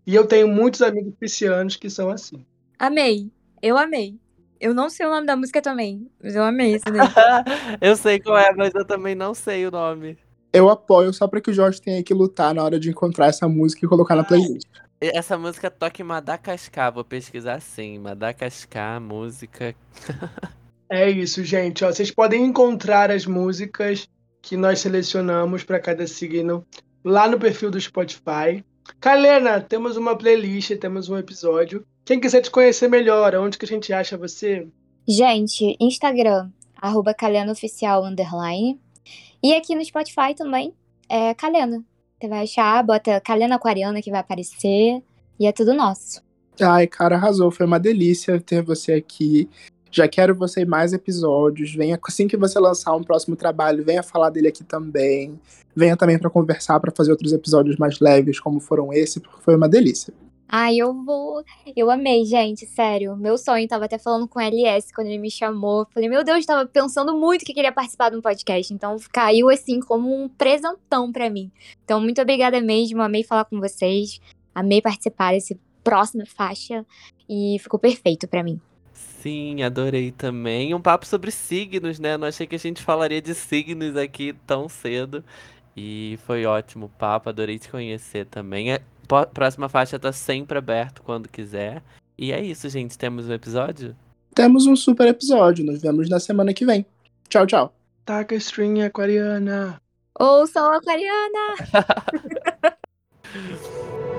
E eu tenho muitos amigos piscianos que são assim. Amei. Eu amei. Eu não sei o nome da música também, mas eu amei esse daí. eu sei qual é, mas eu também não sei o nome. Eu apoio só pra que o Jorge tenha que lutar na hora de encontrar essa música e colocar na playlist. Essa música toca em Madagascar, vou pesquisar sim. Madagascar, música. é isso, gente. Ó, vocês podem encontrar as músicas que nós selecionamos para cada signo lá no perfil do Spotify. Kalena, temos uma playlist, temos um episódio. Quem quiser te conhecer melhor, onde que a gente acha você? Gente, Instagram, arroba Oficial, underline. E aqui no Spotify também, é Kalena. Você vai achar, bota Kalena Aquariana que vai aparecer. E é tudo nosso. Ai, cara, arrasou. Foi uma delícia ter você aqui. Já quero você em mais episódios. Venha assim que você lançar um próximo trabalho, venha falar dele aqui também. Venha também para conversar, para fazer outros episódios mais leves, como foram esse, porque foi uma delícia. Ai, eu vou. Eu amei, gente, sério. Meu sonho, tava até falando com o LS quando ele me chamou. Falei, meu Deus, tava pensando muito que queria participar de um podcast. Então caiu assim como um presentão para mim. Então, muito obrigada mesmo. Amei falar com vocês. Amei participar desse próxima faixa. E ficou perfeito para mim. Sim, adorei também. Um papo sobre signos, né? Não achei que a gente falaria de signos aqui tão cedo. E foi ótimo o papo, adorei te conhecer também. A é, próxima faixa tá sempre aberto quando quiser. E é isso, gente. Temos um episódio? Temos um super episódio. Nos vemos na semana que vem. Tchau, tchau. Taca string aquariana. Ouçam aquariana!